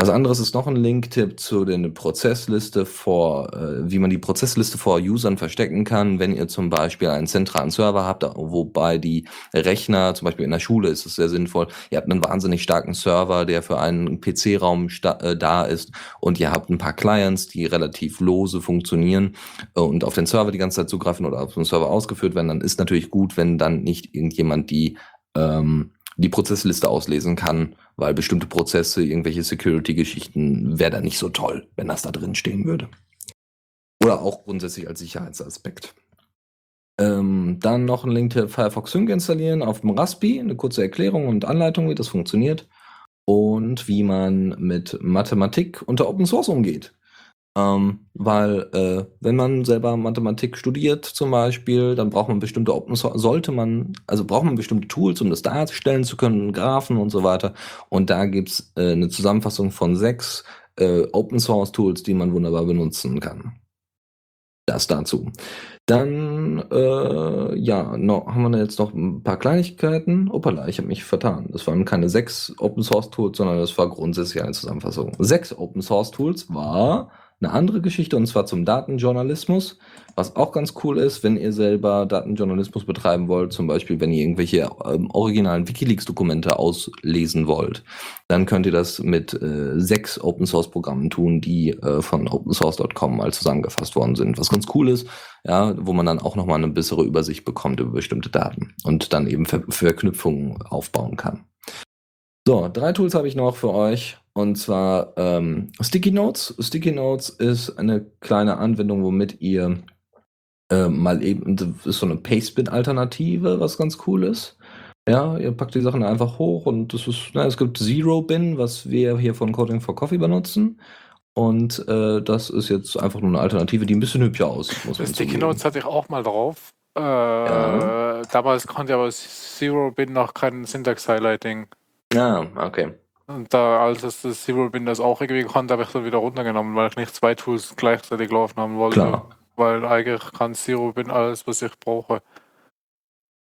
Was anderes ist noch ein Link-Tipp zu der Prozessliste vor, äh, wie man die Prozessliste vor Usern verstecken kann, wenn ihr zum Beispiel einen zentralen Server habt, wobei die Rechner, zum Beispiel in der Schule ist es sehr sinnvoll, ihr habt einen wahnsinnig starken Server, der für einen PC-Raum äh, da ist und ihr habt ein paar Clients, die relativ lose funktionieren äh, und auf den Server die ganze Zeit zugreifen oder auf den Server ausgeführt werden, dann ist natürlich gut, wenn dann nicht irgendjemand die ähm, die Prozessliste auslesen kann, weil bestimmte Prozesse, irgendwelche Security-Geschichten, wäre da nicht so toll, wenn das da drin stehen würde. Oder auch grundsätzlich als Sicherheitsaspekt. Ähm, dann noch ein Link zu Firefox Sync installieren auf dem Raspi, eine kurze Erklärung und Anleitung, wie das funktioniert und wie man mit Mathematik unter Open Source umgeht. Ähm, weil äh, wenn man selber Mathematik studiert zum Beispiel, dann braucht man bestimmte Open Source, sollte man, also braucht man bestimmte Tools, um das darstellen zu können, Graphen und so weiter. Und da gibt's äh, eine Zusammenfassung von sechs äh, Open Source Tools, die man wunderbar benutzen kann. Das dazu. Dann, äh, ja, no, haben wir jetzt noch ein paar Kleinigkeiten. Opala, ich habe mich vertan. Das waren keine sechs Open Source Tools, sondern das war grundsätzlich eine Zusammenfassung. Sechs Open Source Tools war eine andere Geschichte und zwar zum Datenjournalismus, was auch ganz cool ist, wenn ihr selber Datenjournalismus betreiben wollt, zum Beispiel wenn ihr irgendwelche ähm, originalen Wikileaks-Dokumente auslesen wollt, dann könnt ihr das mit äh, sechs Open Source Programmen tun, die äh, von opensource.com mal zusammengefasst worden sind, was ganz cool ist, ja, wo man dann auch nochmal eine bessere Übersicht bekommt über bestimmte Daten und dann eben Ver Verknüpfungen aufbauen kann. So, drei Tools habe ich noch für euch. Und zwar ähm, Sticky Notes. Sticky Notes ist eine kleine Anwendung, womit ihr äh, mal eben, das ist so eine Pastebin-Alternative, was ganz cool ist. Ja, ihr packt die Sachen einfach hoch und das ist, na, es gibt Zero Bin, was wir hier von Coding for Coffee benutzen. Und äh, das ist jetzt einfach nur eine Alternative, die ein bisschen hübscher aussieht. Muss man Sticky. Notes hatte ich auch mal drauf. Äh, Ja. Damals konnte aber Zero Bin noch kein Syntax Highlighting. Ah, okay. Und da, als es das Zero Bin das auch irgendwie konnte, habe ich dann wieder runtergenommen, weil ich nicht zwei Tools gleichzeitig laufen haben wollte. Klar. Weil eigentlich kann Zero Bin alles, was ich brauche.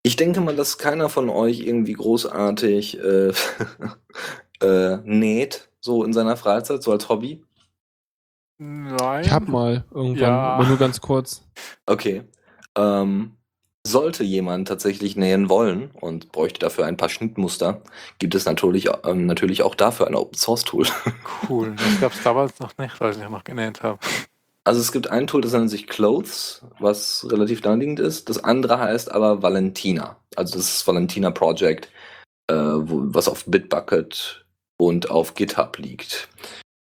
Ich denke mal, dass keiner von euch irgendwie großartig äh, äh, näht, so in seiner Freizeit, so als Hobby. Nein. Ich hab mal irgendwann, Ja. aber nur ganz kurz. Okay. Ähm, Sollte jemand tatsächlich nähen wollen und bräuchte dafür ein paar Schnittmuster, gibt es natürlich, ähm, natürlich auch dafür ein Open Source Tool. Cool. Das gab es damals noch nicht, als ich noch genäht habe. Also es gibt ein Tool, das nennt sich Clothes, was relativ naheliegend ist. Das andere heißt aber Valentina. Also das ist Valentina Project, äh, wo, was auf Bitbucket und auf GitHub liegt,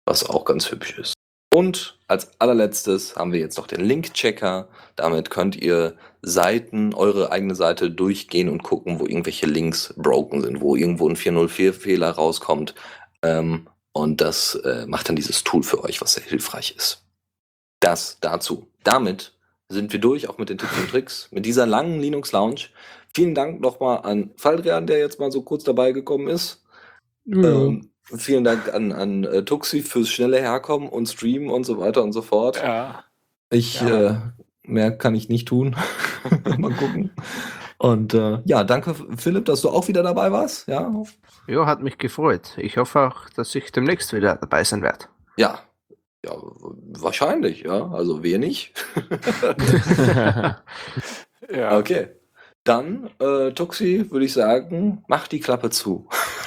was auch ganz hübsch ist. Und als allerletztes haben wir jetzt noch den Link-Checker. Damit könnt ihr Seiten, eure eigene Seite durchgehen und gucken, wo irgendwelche Links broken sind, wo irgendwo ein 404-Fehler rauskommt. Ähm, und das äh, macht dann dieses Tool für euch, was sehr hilfreich ist. Das dazu. Damit sind wir durch, auch mit den Tipps und Tricks, mit dieser langen Linux Lounge. Vielen Dank nochmal an Faldrian, der jetzt mal so kurz dabei gekommen ist. Ja. Ähm, vielen Dank an, an äh, Tuxi fürs schnelle Herkommen und Streamen und so weiter und so fort. Ja. Ich, Ja. äh, mehr kann ich nicht tun. Mal gucken. Und äh, ja, danke Philipp, dass du auch wieder dabei warst. Ja, Ja, hat mich gefreut. Ich hoffe auch, dass ich demnächst wieder dabei sein werde. ja, ja, wahrscheinlich, ja. Also wenig. Ja. Okay. Dann, äh, Tuxi, würde ich sagen, mach die Klappe zu.